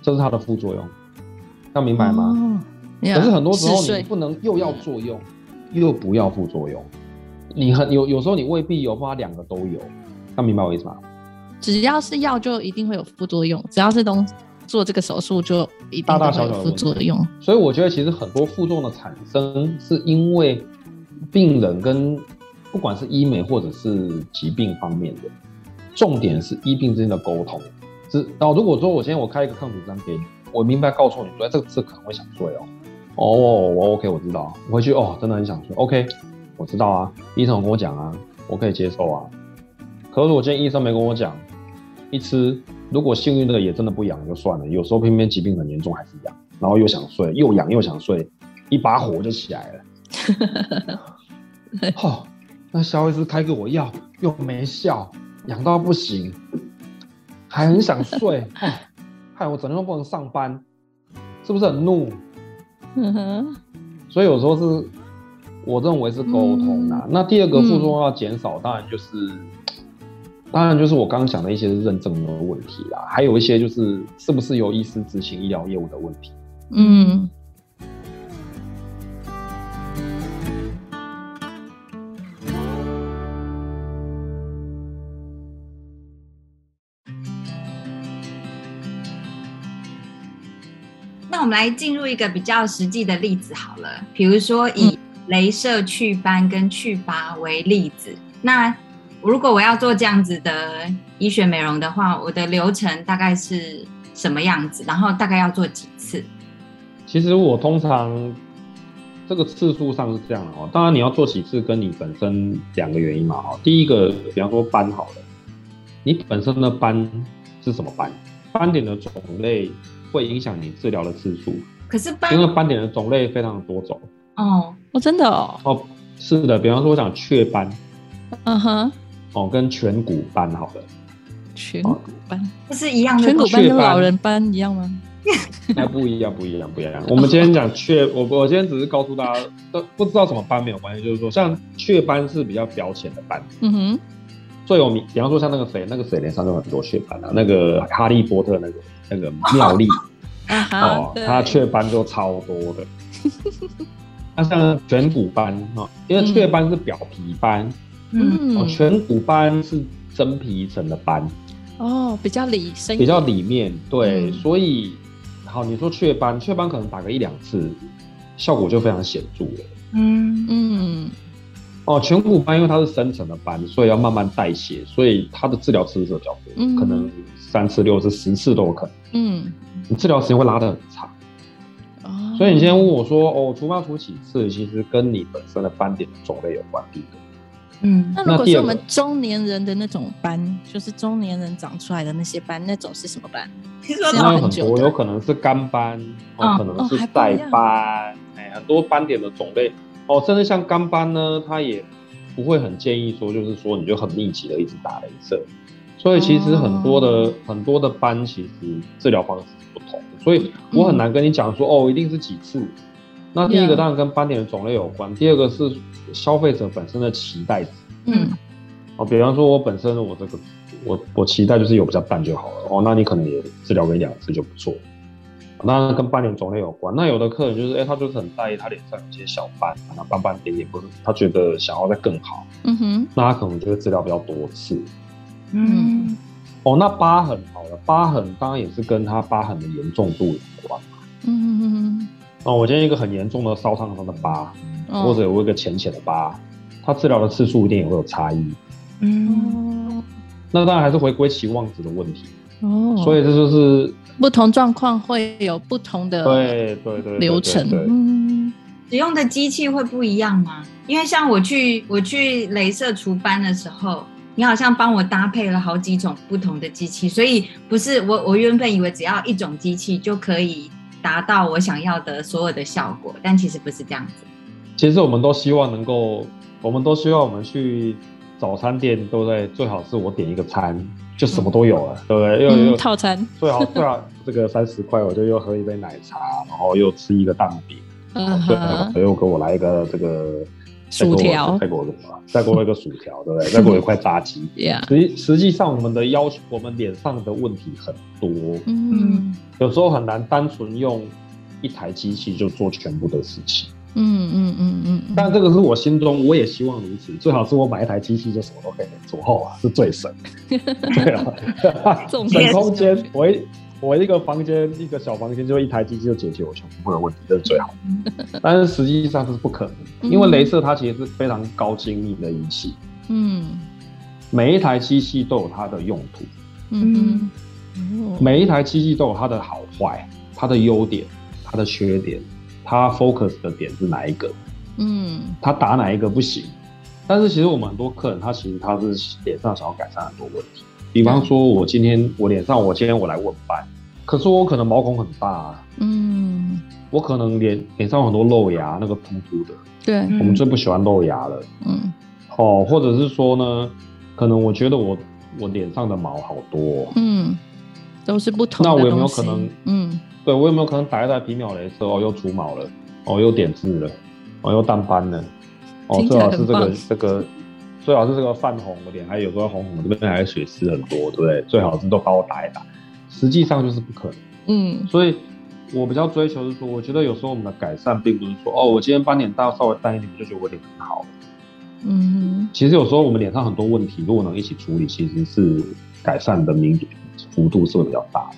Speaker 4: 这是它的副作用，要明白吗？可是很多时候你不能又要作用，又不要副作用，你很有有时候你未必有办法两个都有，要明白我意思吗？
Speaker 3: 只要是药就一定会有副作用，只要是东做这个手术就一定会有副作用。
Speaker 4: 所以我觉得其实很多副作用的产生是因为病人跟不管是医美或者是疾病方面的，重点是医病之间的沟通。是然后如果说我今天我开一个抗组胺给你，我明白告诉你说这个字可能会想睡哦，哦我 OK 我知道，我回去哦真的很想睡 OK 我知道啊，医生跟我讲啊，我可以接受啊。可是我今天医生没跟我讲。一吃，如果幸运的也真的不痒就算了，有时候偏偏疾病很严重还是痒，然后又想睡，又痒又想睡，一把火就起来了。哈，那肖医师开给我药又没效，痒到不行，还很想睡，害我整天都不能上班，是不是很怒？嗯哼所以有时候是，我认为是沟通啊。那第二个副作用要减少，当然就是。当然，就是我刚刚讲的一些认证的问题啦，还有一些就是是不是由医师执行医疗业务的问题。嗯。
Speaker 2: 们来进入一个比较实际的例子好了，比如说以镭射祛斑跟祛疤为例子，那。如果我要做这样子的医学美容的话，我的流程大概是什么样子？然后大概要做几次？
Speaker 4: 其实我通常这个次数上是这样的哦。当然你要做几次，跟你本身两个原因嘛。哦，第一个，比方说斑好了，你本身的斑是什么斑？斑点的种类会影响你治疗的次数。
Speaker 2: 可是
Speaker 4: 斑，因为斑点的种类非常多种。
Speaker 3: 哦，哦，真的哦。
Speaker 4: 哦，是的。比方说我想雀斑。嗯哼。哦，跟颧骨斑好了，
Speaker 3: 颧骨斑
Speaker 2: 不是一样的，
Speaker 3: 颧骨斑跟老人斑一样吗？
Speaker 4: 那不一样，不一样，不一样。我们今天讲雀，我我今天只是告诉大家，都不知道什么斑没有关系，就是说，像雀斑是比较表浅的斑。嗯哼，最有名，比方说像那个谁，那个谁脸上就很多雀斑啊，那个哈利波特那个那个妙丽，哦，他雀斑就超多的。那像颧骨斑哈，因为雀斑是表皮斑。嗯，哦，颧骨斑是真皮层的斑，
Speaker 3: 哦，比较里深，
Speaker 4: 比较里面，对，所以，好，你说雀斑，雀斑可能打个一两次，效果就非常显著了。嗯嗯，哦，颧骨斑因为它是深层的斑，所以要慢慢代谢，所以它的治疗次数比较多，可能三次、六次、十次都有可能。嗯，你治疗时间会拉得很长。哦，所以你今天问我说，哦，除斑除几次，其实跟你本身的斑点的种类有关，第一个。
Speaker 3: 嗯，那如果是我们中年人的那种斑，就是中年人长出来的那些斑，那种是什么斑？
Speaker 2: 听说
Speaker 4: 有很多，有可能是干斑，哦，可能是晒斑，哎，很多斑点的种类，哦，甚至像干斑呢，它也不会很建议说，就是说你就很密集的一直打镭射，所以其实很多的很多的斑，其实治疗方式是不同的，所以我很难跟你讲说，哦，一定是几次。那第一个当然跟斑点的种类有关，第二个是消费者本身的期待值。嗯，哦，比方说我本身我这个我我期待就是有比较淡就好了。哦，那你可能也治疗个一两次就不错。当然跟斑点种类有关。那有的客人就是，哎，他就是很在意他脸上有些小斑，那斑斑点点，不是他觉得想要再更好。嗯哼。那他可能就会治疗比较多次。嗯。哦，那疤痕好了，疤痕当然也是跟他疤痕的严重度有关嘛。嗯嗯哦，我今天一个很严重的烧烫伤的疤，或者有一个浅浅的疤，他治疗的次数一定也会有差异。嗯。那当然还是回归期望值的问题。哦。所以这就是。
Speaker 3: 不同状况会有不同的
Speaker 4: 对对对
Speaker 3: 流程，嗯，
Speaker 2: 使用的机器会不一样吗？因为像我去我去镭射除斑的时候，你好像帮我搭配了好几种不同的机器，所以不是我我原本以为只要一种机器就可以达到我想要的所有的效果，但其实不是这样子。
Speaker 4: 其实我们都希望能够，我们都希望我们去早餐店，对不对？最好是我点一个餐。就什么都有了，对不对？又又
Speaker 3: 套餐
Speaker 4: 最好最好这个三十块，我就又喝一杯奶茶，然后又吃一个蛋饼，嗯，对，又给我来一个这个
Speaker 3: 薯条，
Speaker 4: 再给我什么？再给我一个薯条，对不对？再给我一块炸鸡。实实际上，我们的要求，我们脸上的问题很多，嗯，有时候很难单纯用一台机器就做全部的事情。嗯嗯嗯嗯，但这个是我心中，我也希望如此。最好是我买一台机器就什么都可以做后啊，是最省。对啊，省空间。我一我一个房间一个小房间就一台机器就解决我全部的问题，这是最好。但是实际上是不可能，因为镭射它其实是非常高精密的仪器。嗯，每一台机器都有它的用途。嗯，每一台机器都有它的好坏，它的优点，它的缺点。他 focus 的点是哪一个？嗯，他打哪一个不行？但是其实我们很多客人，他其实他是脸上想要改善很多问题。比方说，我今天我脸上，我今天我来问斑，可是我可能毛孔很大，啊嗯，我可能脸脸上有很多露牙，那个突突的，
Speaker 3: 对，
Speaker 4: 我们最不喜欢露牙了，嗯，哦，或者是说呢，可能我觉得我我脸上的毛好多，
Speaker 3: 嗯，都是不同。
Speaker 4: 那我有没有可能，嗯？对我有没有可能打一打皮秒镭射哦，又除毛了，哦，又点痣了，哦，又淡斑了，哦，最好是这个这个，最好是这个泛红的脸，还有时候红红这边还血丝很多，对不对？最好是都帮我打一打，实际上就是不可能。嗯，所以我比较追求是说，我觉得有时候我们的改善并不是说，哦，我今天斑点大稍微淡一点，我就觉得我脸很好。嗯，其实有时候我们脸上很多问题，如果能一起处理，其实是改善的明幅度是会比较大的。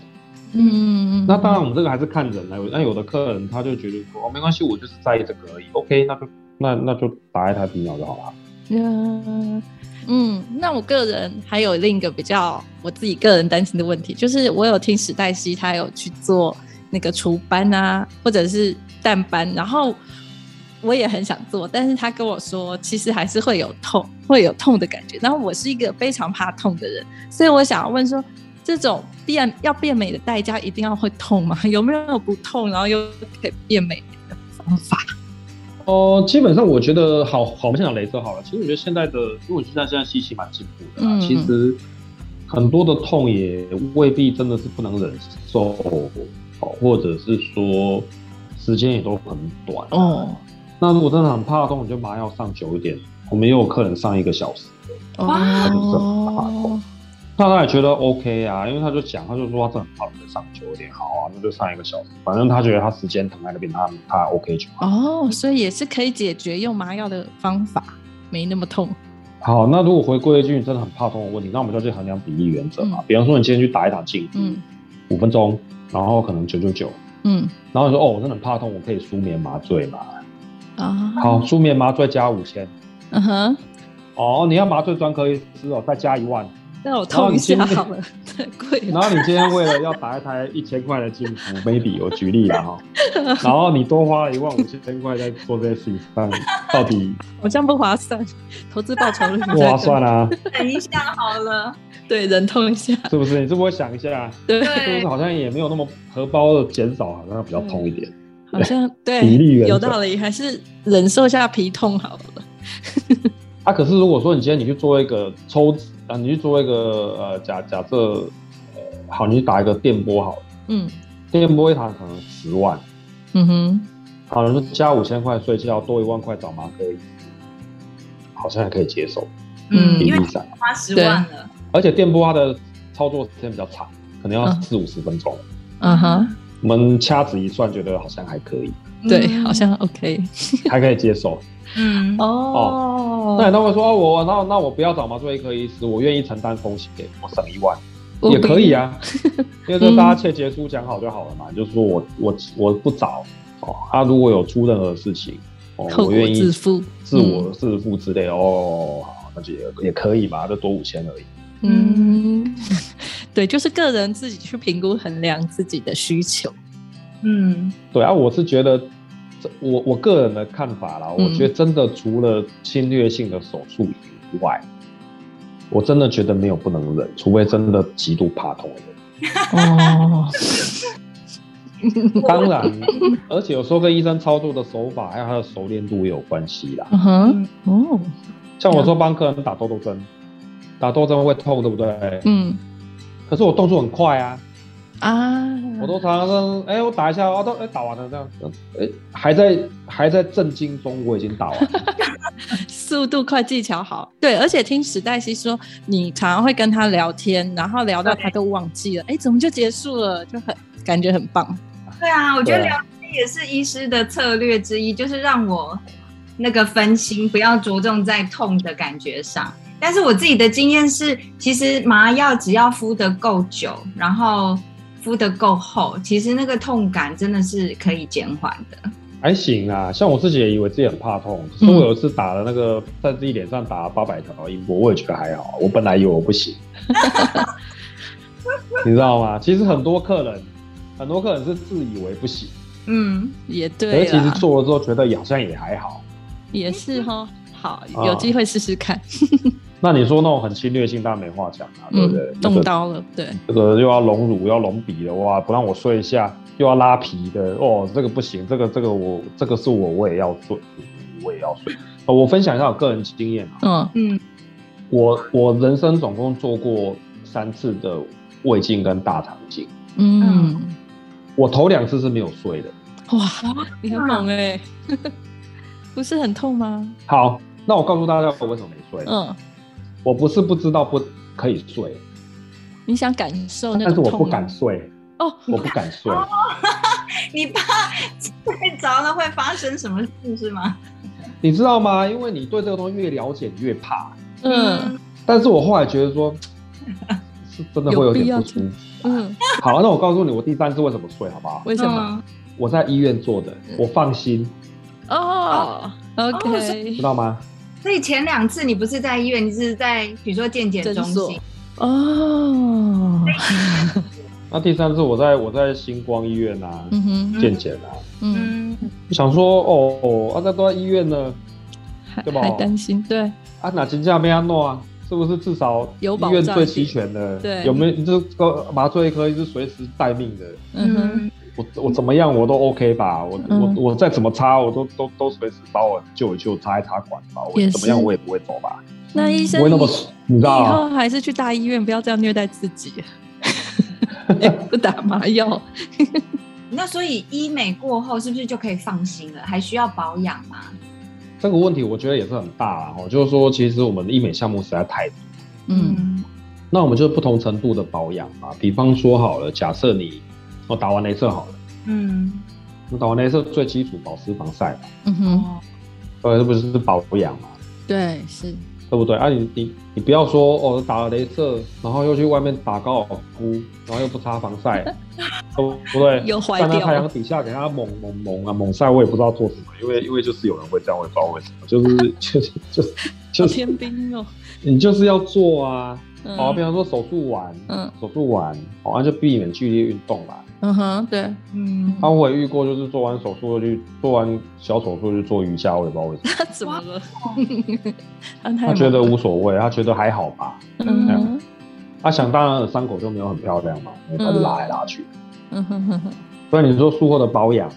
Speaker 4: 嗯，那当然，我们这个还是看人来。那有的客人他就觉得说，哦，没关系，我就是在意这个而已。OK，那就那那就打一台皮秒就好了。
Speaker 3: 嗯嗯，那我个人还有另一个比较我自己个人担心的问题，就是我有听史黛西他有去做那个除斑啊，或者是淡斑，然后我也很想做，但是他跟我说，其实还是会有痛，会有痛的感觉。然后我是一个非常怕痛的人，所以我想要问说。这种变要变美的代价一定要会痛吗？有没有不痛然后又可以变美的方法？
Speaker 4: 哦，基本上我觉得好好，我们先讲镭射好了。其实我觉得现在的，因为现在现在机器蛮进步的，其实很多的痛也未必真的是不能忍受，哦，或者是说时间也都很短哦。那如果真的很怕痛，你就麻药上久一点。我们也有客人上一个小时的，哇哦。那他也觉得 OK 啊，因为他就讲，他就说他真的很怕再上久一点，好啊，那就上一个小时，反正他觉得他时间疼在那边，他他 OK 就好。
Speaker 3: 哦，所以也是可以解决用麻药的方法，没那么痛。
Speaker 4: 好，那如果回归一句真的很怕痛的问题，那我们就去衡量比例原则嘛。比方说你今天去打一打镜，嗯，五分钟，然后可能九九九，嗯，然后你说哦，我真的很怕痛，我可以舒眠麻醉嘛？啊，好，舒眠麻醉加五千，嗯哼，哦，你要麻醉专科医师哦，再加一万。
Speaker 3: 让我痛一下好了，太贵了。
Speaker 4: 然后你今天为了要打一台一千块的镜头，maybe 我举例了哈，然后你多花了一万五千块在做这些事情上，到底
Speaker 3: 好像不划算，投资报酬率
Speaker 4: 不划算啊。
Speaker 2: 等一下好了，
Speaker 3: 对，忍痛一下，
Speaker 4: 是不是？你是不是想一下？
Speaker 3: 对，
Speaker 4: 是不是好像也没有那么荷包的减少，好像比较痛一点。
Speaker 3: 好像对，
Speaker 4: 比例
Speaker 3: 有道理，还是忍受一下皮痛好了。
Speaker 4: 啊，可是如果说你今天你去做一个抽脂。啊，你去做一个呃，假假设，呃，好，你打一个电波好了，嗯，电波一堂可能十万，嗯哼，好，你说加五千块睡觉，多一万块找麻哥，好像还可以接受，
Speaker 2: 嗯，因为花十万了，
Speaker 4: 而且电波它的操作时间比较长，可能要四五十分钟。
Speaker 3: 嗯哼，
Speaker 4: 我们掐指一算，觉得好像还可以。
Speaker 3: 对，好像 OK，
Speaker 4: 还可以接受。
Speaker 3: 嗯。哦，
Speaker 4: 那你都会说我那那我不要找麻醉科医师，我愿意承担风险，我省一万。也可以啊。因为这大家切结书讲好就好了嘛，就是说我我我不找哦，他如果有出任何事情，哦，我愿意
Speaker 3: 自负，
Speaker 4: 自我自负之类哦，好，那就也也可以嘛，就多五千而已。
Speaker 3: 嗯，对，就是个人自己去评估衡量自己的需求。
Speaker 2: 嗯，
Speaker 4: 对啊，我是觉得。我我个人的看法啦，我觉得真的除了侵略性的手术以外，我真的觉得没有不能忍，除非真的极度怕痛的人。哦，当然，而且有时候跟医生操作的手法还有他的熟练度也有关系啦。嗯哼，哦，像我说帮客人打痘痘针，打痘针会痛，对不对？嗯，可是我动作很快啊。啊！我都常常说，哎，我打一下，我都哎打完了这样，哎，还在还在震惊中，我已经打完了，
Speaker 3: 速度快，技巧好，对，而且听史黛西说，你常常会跟他聊天，然后聊到他都忘记了，哎，怎么就结束了？就很感觉很棒。
Speaker 2: 对啊，我觉得聊天也是医师的策略之一，就是让我那个分心，不要着重在痛的感觉上。但是我自己的经验是，其实麻药只要敷的够久，然后。敷的够厚，其实那个痛感真的是可以减缓的。
Speaker 4: 还行啊，像我自己也以为自己很怕痛，可是我有一次打了那个在自己脸上打了八百条音波，我也觉得还好。我本来以为我不行，你知道吗？其实很多客人，很多客人是自以为不行。
Speaker 3: 嗯，也对。
Speaker 4: 可其实做了之后觉得好像也还好。
Speaker 3: 也是哈，好，有机会试试看。
Speaker 4: 那你说那种很侵略性，当然没话讲啊，对不对？
Speaker 3: 动刀了，对。
Speaker 4: 这个又要隆乳，要隆鼻的，哇！不让我睡一下，又要拉皮的，哦，这个不行，这个这个我这个是我我也要睡，我也要睡。我分享一下我个人经验啊，嗯嗯，我我人生总共做过三次的胃镜跟大肠镜，嗯，我头两次是没有睡的，
Speaker 3: 哇，你很猛哎，不是很痛吗？
Speaker 4: 好，那我告诉大家我为什么没睡，嗯。我不是不知道不可以睡，
Speaker 3: 你想感受那
Speaker 4: 但是我不敢睡哦，我不敢睡，
Speaker 2: 你怕睡着了会发生什么事是吗？
Speaker 4: 你知道吗？因为你对这个东西越了解，越怕。嗯，但是我后来觉得说，是 真的会有点不舒服。嗯，好，那我告诉你，我第三次为什么睡，好不好？
Speaker 3: 为什么？
Speaker 4: 我在医院做的，我放心。
Speaker 3: 哦，OK，
Speaker 4: 知道吗？
Speaker 2: 所以前两次你不是在医院，你是在比如说健检中心
Speaker 3: 哦。
Speaker 4: 那第三次我在我在星光医院啊，健检啊，嗯，想说哦，啊，那都在医院呢，对吧？
Speaker 3: 还担心对。
Speaker 4: 啊，那金价没安诺啊，是不是至少医院最齐全的？
Speaker 3: 对，
Speaker 4: 有没有这个麻醉科是随时待命的？嗯哼。我我怎么样我都 OK 吧，我我我再怎么插我都都都随时把我救一救擦一擦管吧，我怎么样我也不会走吧。
Speaker 3: 那医生，
Speaker 4: 不会那么你知道
Speaker 3: 以后还是去大医院，不要这样虐待自己，不打麻药。
Speaker 2: 那所以医美过后是不是就可以放心了？还需要保养吗？
Speaker 4: 这个问题我觉得也是很大啦，哦，就是说其实我们的医美项目实在太多，嗯，那我们就是不同程度的保养嘛，比方说好了，假设你。我打完镭射好了，嗯，我打完镭射最基础保湿防晒，嗯哼，对，这不是保养嘛？
Speaker 3: 对，是，
Speaker 4: 对不对？啊，你你你不要说哦，打了镭射，然后又去外面打高尔夫，然后又不擦防晒，不不对，
Speaker 3: 站
Speaker 4: 在太阳底下给他猛猛猛啊猛晒，我也不知道做什么，因为因为就是有人会这样，我也不知道为什么，就是就是就是就是
Speaker 3: 天兵哦，
Speaker 4: 你就是要做啊，好，比方说手术完，嗯，手术完，好，那就避免剧烈运动啦。
Speaker 3: 嗯哼，对，
Speaker 4: 嗯，他我也遇过，就是做完手术去做完小手术就做瑜伽，我也不知道为什么。
Speaker 3: 他怎么了？
Speaker 4: 他觉得无所谓，他觉得还好吧。嗯，他想当然的伤口就没有很漂亮嘛，他就拉来拉去。嗯哼哼哼。所以你说术后的保养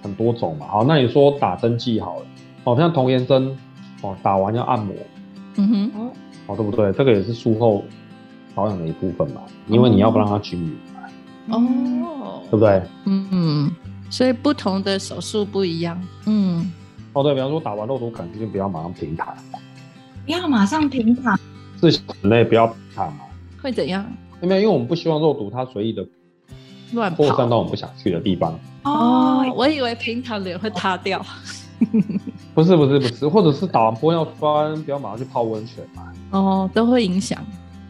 Speaker 4: 很多种嘛，好，那你说打针剂好了，哦，像童颜针，哦，打完要按摩。嗯哼，哦，对不对？这个也是术后保养的一部分嘛，因为你要不让它均匀。哦，对不对？嗯
Speaker 3: 嗯，所以不同的手术不一样。嗯，
Speaker 4: 哦对，比方说打完肉毒杆菌，就不要马上平躺。
Speaker 2: 不要马上平躺，
Speaker 4: 是人类不要躺嘛？
Speaker 3: 会怎样？
Speaker 4: 因为因为我们不希望肉毒它随意的
Speaker 3: 乱
Speaker 4: 扩散到我们不想去的地方。
Speaker 3: 哦，我以为平躺脸会塌掉。
Speaker 4: 不是不是不是，或者是打完玻尿酸，不要马上去泡温泉嘛。
Speaker 3: 哦，都会影响。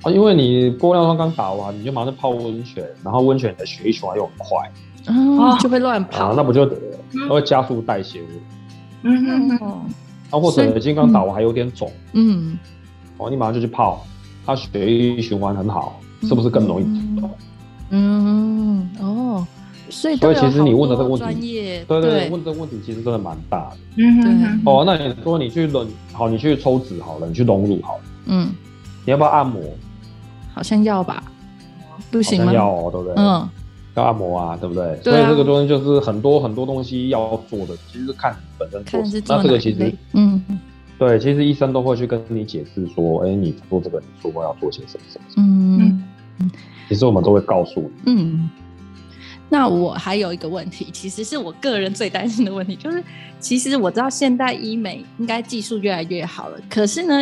Speaker 4: 啊，因为你玻尿酸刚打完，你就马上泡温泉，然后温泉的血液循环又很快，
Speaker 3: 哦，就会乱跑，
Speaker 4: 那不就会加速代谢物。
Speaker 2: 嗯嗯嗯。
Speaker 4: 啊，或者已经刚打完还有点肿，嗯，哦，你马上就去泡，它血液循环很好，是不是更容易肿？
Speaker 3: 嗯，哦。所以，
Speaker 4: 所以其实你问的这个问
Speaker 3: 题，
Speaker 4: 对对，问这个问题其实真的蛮大的。
Speaker 3: 嗯哼。
Speaker 4: 哦，那你说你去冷，好，你去抽脂好了，你去隆乳好了。嗯。你要不要按摩？
Speaker 3: 好像要吧。不行吗？
Speaker 4: 要哦，对不对？嗯。要按摩啊，对不对？所以这个东西就是很多很多东西要做的，其实是看本身做。那这个其实，嗯，对，其实医生都会去跟你解释说，哎，你做这个，你说过要做些什么什么。嗯嗯。其实我们都会告诉你。嗯。
Speaker 3: 那我还有一个问题，其实是我个人最担心的问题，就是其实我知道现代医美应该技术越来越好了，可是呢，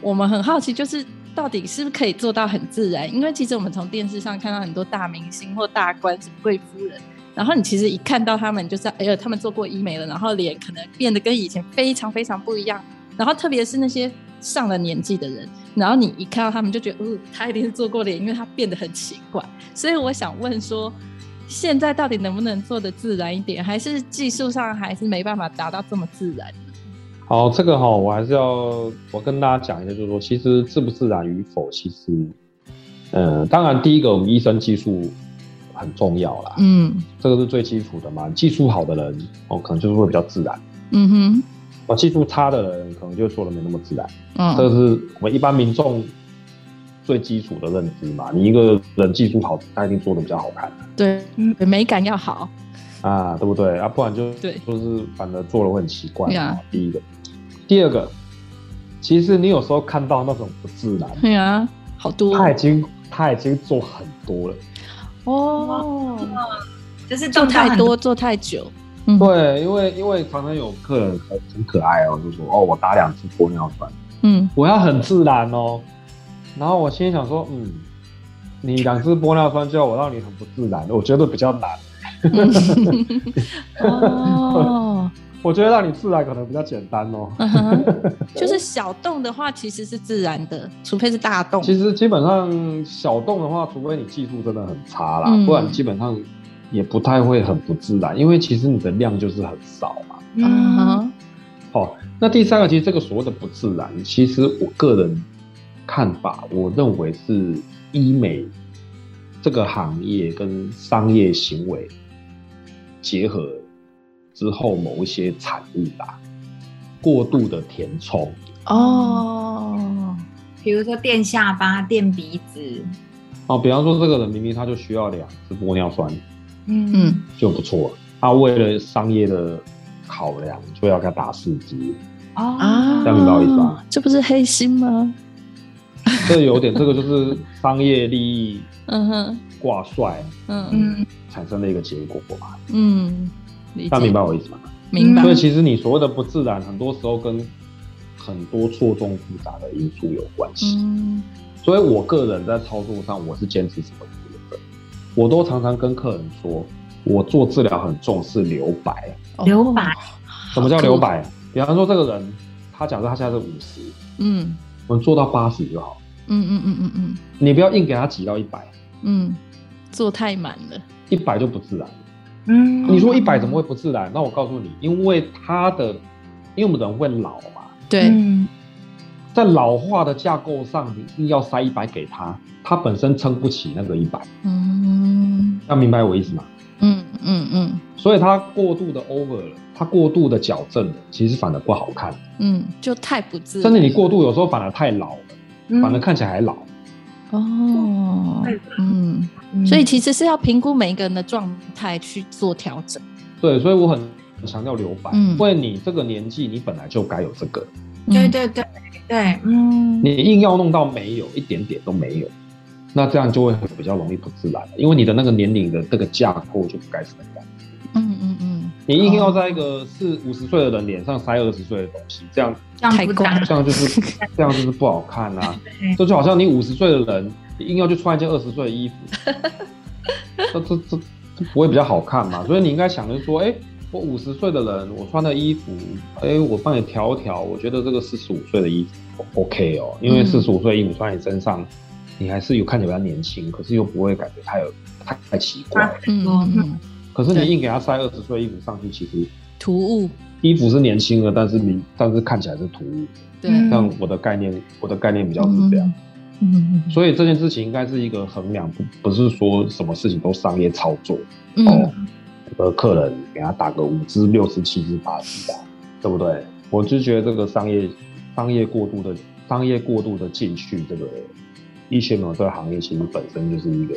Speaker 3: 我们很好奇，就是到底是不是可以做到很自然？因为其实我们从电视上看到很多大明星或大官、什么贵夫人，然后你其实一看到他们，就是哎呦，他们做过医美了，然后脸可能变得跟以前非常非常不一样，然后特别是那些上了年纪的人，然后你一看到他们就觉得，哦，他一定是做过脸，因为他变得很奇怪。所以我想问说。现在到底能不能做的自然一点，还是技术上还是没办法达到这么自然？
Speaker 4: 好，这个哈，我还是要我跟大家讲一下，就是说，其实自不自然与否，其实，嗯，当然第一个，我们医生技术很重要啦，嗯，这个是最基础的嘛。技术好的人哦，可能就是会比较自然，嗯哼，哦，技术差的人可能就做的没那么自然，嗯，这个是我们一般民众。最基础的认知嘛，你一个人技术好，他一定做的比较好看。
Speaker 3: 对，嗯，美感要好
Speaker 4: 啊，对不对啊？不然就对，就是反正做了会很奇怪。啊，第一个，第二个，其实你有时候看到那种不自然，
Speaker 3: 对啊，好多，
Speaker 4: 他已经他已经做很多了。
Speaker 2: 哦，就是
Speaker 3: 做太多，做太久。
Speaker 4: 对，因为因为常常有客人很很可爱哦，就说哦，我打两次玻尿酸，嗯，我要很自然哦。然后我心里想说，嗯，你两支玻尿酸叫我让你很不自然，我觉得比较难。哦，我觉得让你自然可能比较简单哦。
Speaker 3: 就是小洞的话，其实是自然的，除非是大洞。
Speaker 4: 其实基本上小洞的话，除非你技术真的很差啦，不然基本上也不太会很不自然，因为其实你的量就是很少嘛。嗯。好，那第三个，其实这个所谓的不自然，其实我个人。看法，我认为是医美这个行业跟商业行为结合之后某一些产物吧，过度的填充
Speaker 2: 哦，比如说垫下巴、垫鼻子。
Speaker 4: 哦，比方说这个人明明他就需要两支玻尿酸，嗯，就不错，他为了商业的考量，就要给他打四支哦，这样明白我意思吗？
Speaker 3: 这不是黑心吗？
Speaker 4: 这有点，这个就是商业利益，嗯哼，挂帅，嗯。嗯，产生的一个结果吧，嗯，大家明白我意思吗？
Speaker 3: 明白。
Speaker 4: 所以其实你所谓的不自然，很多时候跟很多错综复杂的因素有关系。嗯，所以我个人在操作上，我是坚持什么原则？我都常常跟客人说，我做治疗很重视留白。
Speaker 2: 留白？
Speaker 4: 什么叫留白？比方说这个人，他假设他现在是五十，嗯。我们做到八十就好。嗯嗯嗯嗯嗯，你不要硬给他挤到一百。
Speaker 3: 嗯，做太满了，
Speaker 4: 一百就不自然。嗯，你说一百怎么会不自然？那我告诉你，因为他的，因为我们人会老嘛。
Speaker 3: 对。
Speaker 4: 在老化的架构上，你硬要塞一百给他，他本身撑不起那个一百。嗯。要明白我意思吗？嗯嗯嗯。所以他过度的 over 了。他过度的矫正了，其实反而不好看。
Speaker 3: 嗯，就太不自然。
Speaker 4: 甚至你过度有时候反而太老了，反而看起来还老。
Speaker 3: 哦，嗯，所以其实是要评估每一个人的状态去做调整。
Speaker 4: 对，所以我很强调留白，嗯因为你这个年纪，你本来就该有这个。
Speaker 2: 对对对对，嗯。
Speaker 4: 你硬要弄到没有一点点都没有，那这样就会比较容易不自然，因为你的那个年龄的这个架构就不该是那样。你硬要在一个四五十岁的人脸上塞二十岁的东西，这样
Speaker 2: 太
Speaker 3: 过，
Speaker 4: 这样就是 这样就是不好看啊！这就好像你五十岁的人硬要去穿一件二十岁的衣服，这这这这不会比较好看嘛？所以你应该想的是说，哎，我五十岁的人，我穿的衣服，哎，我帮你调一调，我觉得这个四十五岁的衣服 OK 哦，因为四十五岁的衣服穿在身上，你还是有看起来比较年轻，可是又不会感觉太有太太奇怪。嗯嗯。可是你硬给他塞二十岁衣服上去，其实
Speaker 3: 突兀。
Speaker 4: 衣服是年轻的，但是你但是看起来是突兀。
Speaker 3: 对，
Speaker 4: 像我的概念，我的概念比较是这样。嗯所以这件事情应该是一个衡量，不不是说什么事情都商业操作。哦。呃客人给他打个五支、六支、七支、八支的，对不对？我就觉得这个商业商业过度的商业过度的进去，这个一些呢，这个行业其实本身就是一个。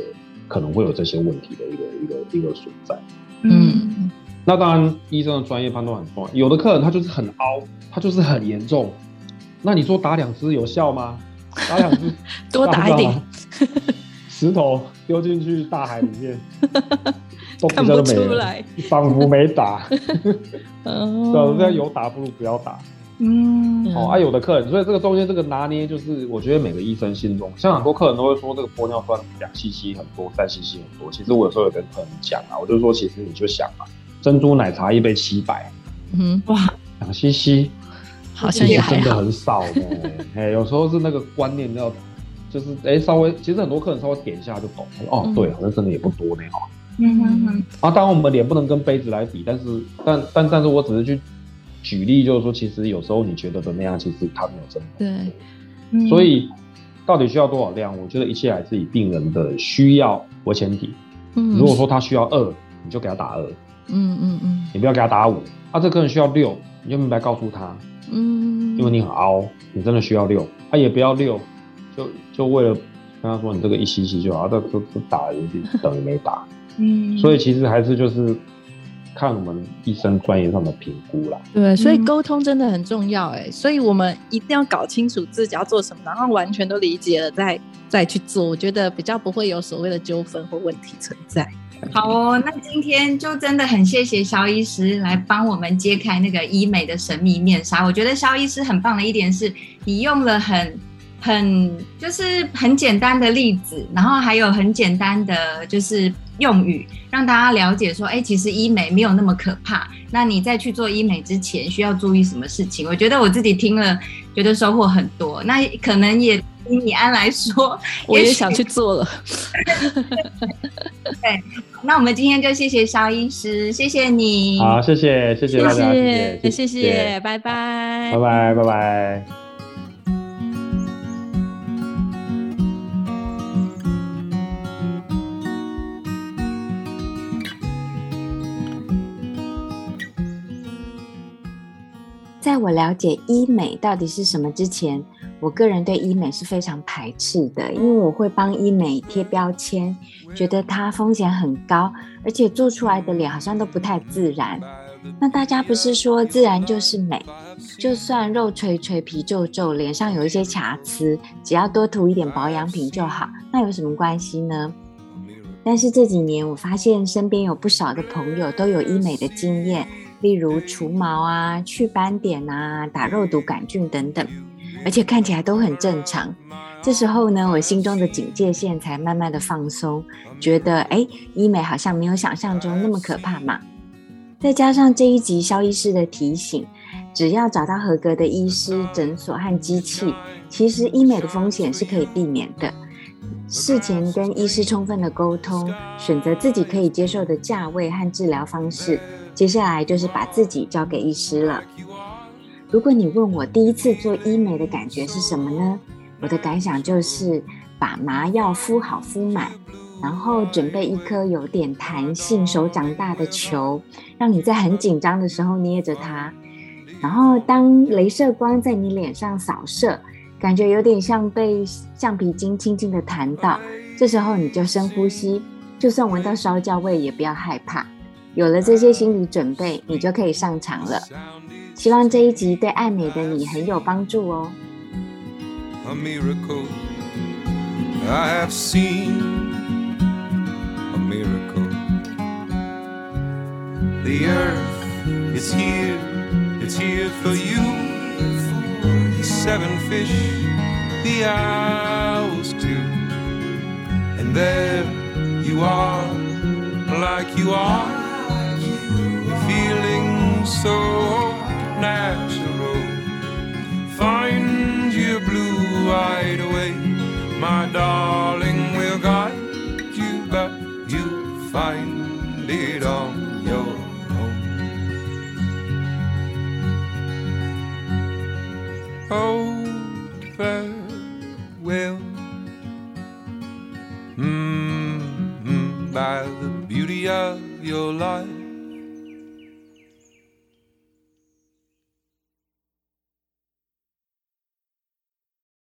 Speaker 4: 可能会有这些问题的一个一个一个所在。嗯，那当然，医生的专业判断很重要。有的客人他就是很凹，他就是很严重。那你说打两支有效吗？打两支
Speaker 3: 多打一点，
Speaker 4: 石头丢进去大海里面，
Speaker 3: 看不出来，
Speaker 4: 仿佛没打。哦，这有打不如不要打。嗯，哦，啊，有的客人，所以这个中间这个拿捏，就是我觉得每个医生心中，像很多客人都会说这个玻尿酸两 cc 很多，三 cc 很多。其实我有时候有跟客人讲啊，我就说，其实你就想嘛，珍珠奶茶一杯七百，嗯，哇，两 cc
Speaker 3: 好像也
Speaker 4: 真的很少的，哎，有时候是那个观念要，就是哎，稍微，其实很多客人稍微点一下就懂，哦，对，好像真的也不多呢，哈，嗯哼哼，啊，当然我们脸不能跟杯子来比，但是，但但但是我只是去。举例就是说，其实有时候你觉得的那样，其实它没有真的。对，所以到底需要多少量？我觉得一切还是以病人的需要为前提。嗯，如果说他需要二，你就给他打二。嗯嗯嗯，你不要给他打五。啊，这客人需要六，你就明白告诉他。嗯，因为你很凹，你真的需要六。他也不要六，就就为了跟他说你这个一星期就好，这这这打也等于没打。嗯，所以其实还是就是。看我们医生专业上的评估啦。
Speaker 3: 对，所以沟通真的很重要哎，所以我们一定要搞清楚自己要做什么，然后完全都理解了再再去做，我觉得比较不会有所谓的纠纷或问题存在。
Speaker 2: 好哦，那今天就真的很谢谢肖医师来帮我们揭开那个医美的神秘面纱。我觉得肖医师很棒的一点是，你用了很很就是很简单的例子，然后还有很简单的就是。用语让大家了解说，哎，其实医美没有那么可怕。那你在去做医美之前，需要注意什么事情？我觉得我自己听了，觉得收获很多。那可能也以你安来说，
Speaker 3: 我也想去做了。
Speaker 2: 对，那我们今天就谢谢肖医师，谢谢你。
Speaker 4: 好，谢谢，谢谢大家，谢谢，
Speaker 3: 谢谢，拜拜，
Speaker 4: 拜拜，拜拜。
Speaker 1: 在我了解医美到底是什么之前，我个人对医美是非常排斥的，因为我会帮医美贴标签，觉得它风险很高，而且做出来的脸好像都不太自然。那大家不是说自然就是美，就算肉垂垂、皮皱皱，脸上有一些瑕疵，只要多涂一点保养品就好，那有什么关系呢？但是这几年我发现身边有不少的朋友都有医美的经验。例如除毛啊、去斑点啊、打肉毒杆菌等等，而且看起来都很正常。这时候呢，我心中的警戒线才慢慢的放松，觉得哎，医美好像没有想象中那么可怕嘛。再加上这一集肖医师的提醒，只要找到合格的医师、诊所和机器，其实医美的风险是可以避免的。事前跟医师充分的沟通，选择自己可以接受的价位和治疗方式。接下来就是把自己交给医师了。如果你问我第一次做医美的感觉是什么呢？我的感想就是把麻药敷好敷满，然后准备一颗有点弹性、手掌大的球，让你在很紧张的时候捏着它。然后当镭射光在你脸上扫射，感觉有点像被橡皮筋轻轻的弹到，这时候你就深呼吸，就算闻到烧焦味也不要害怕。有了这些心理准备，你就可以上场了。希望这一集对爱美的你很有帮助哦。A miracle I have seen a miracle. The earth
Speaker 5: is here, it's here for you. Seven fish, the owls too. And there you are, like you are, feeling so natural. Find your blue-eyed way, my darling. We'll guide you back. You find it on your own. Oh, farewell. Mm-hmm, by the beauty of your life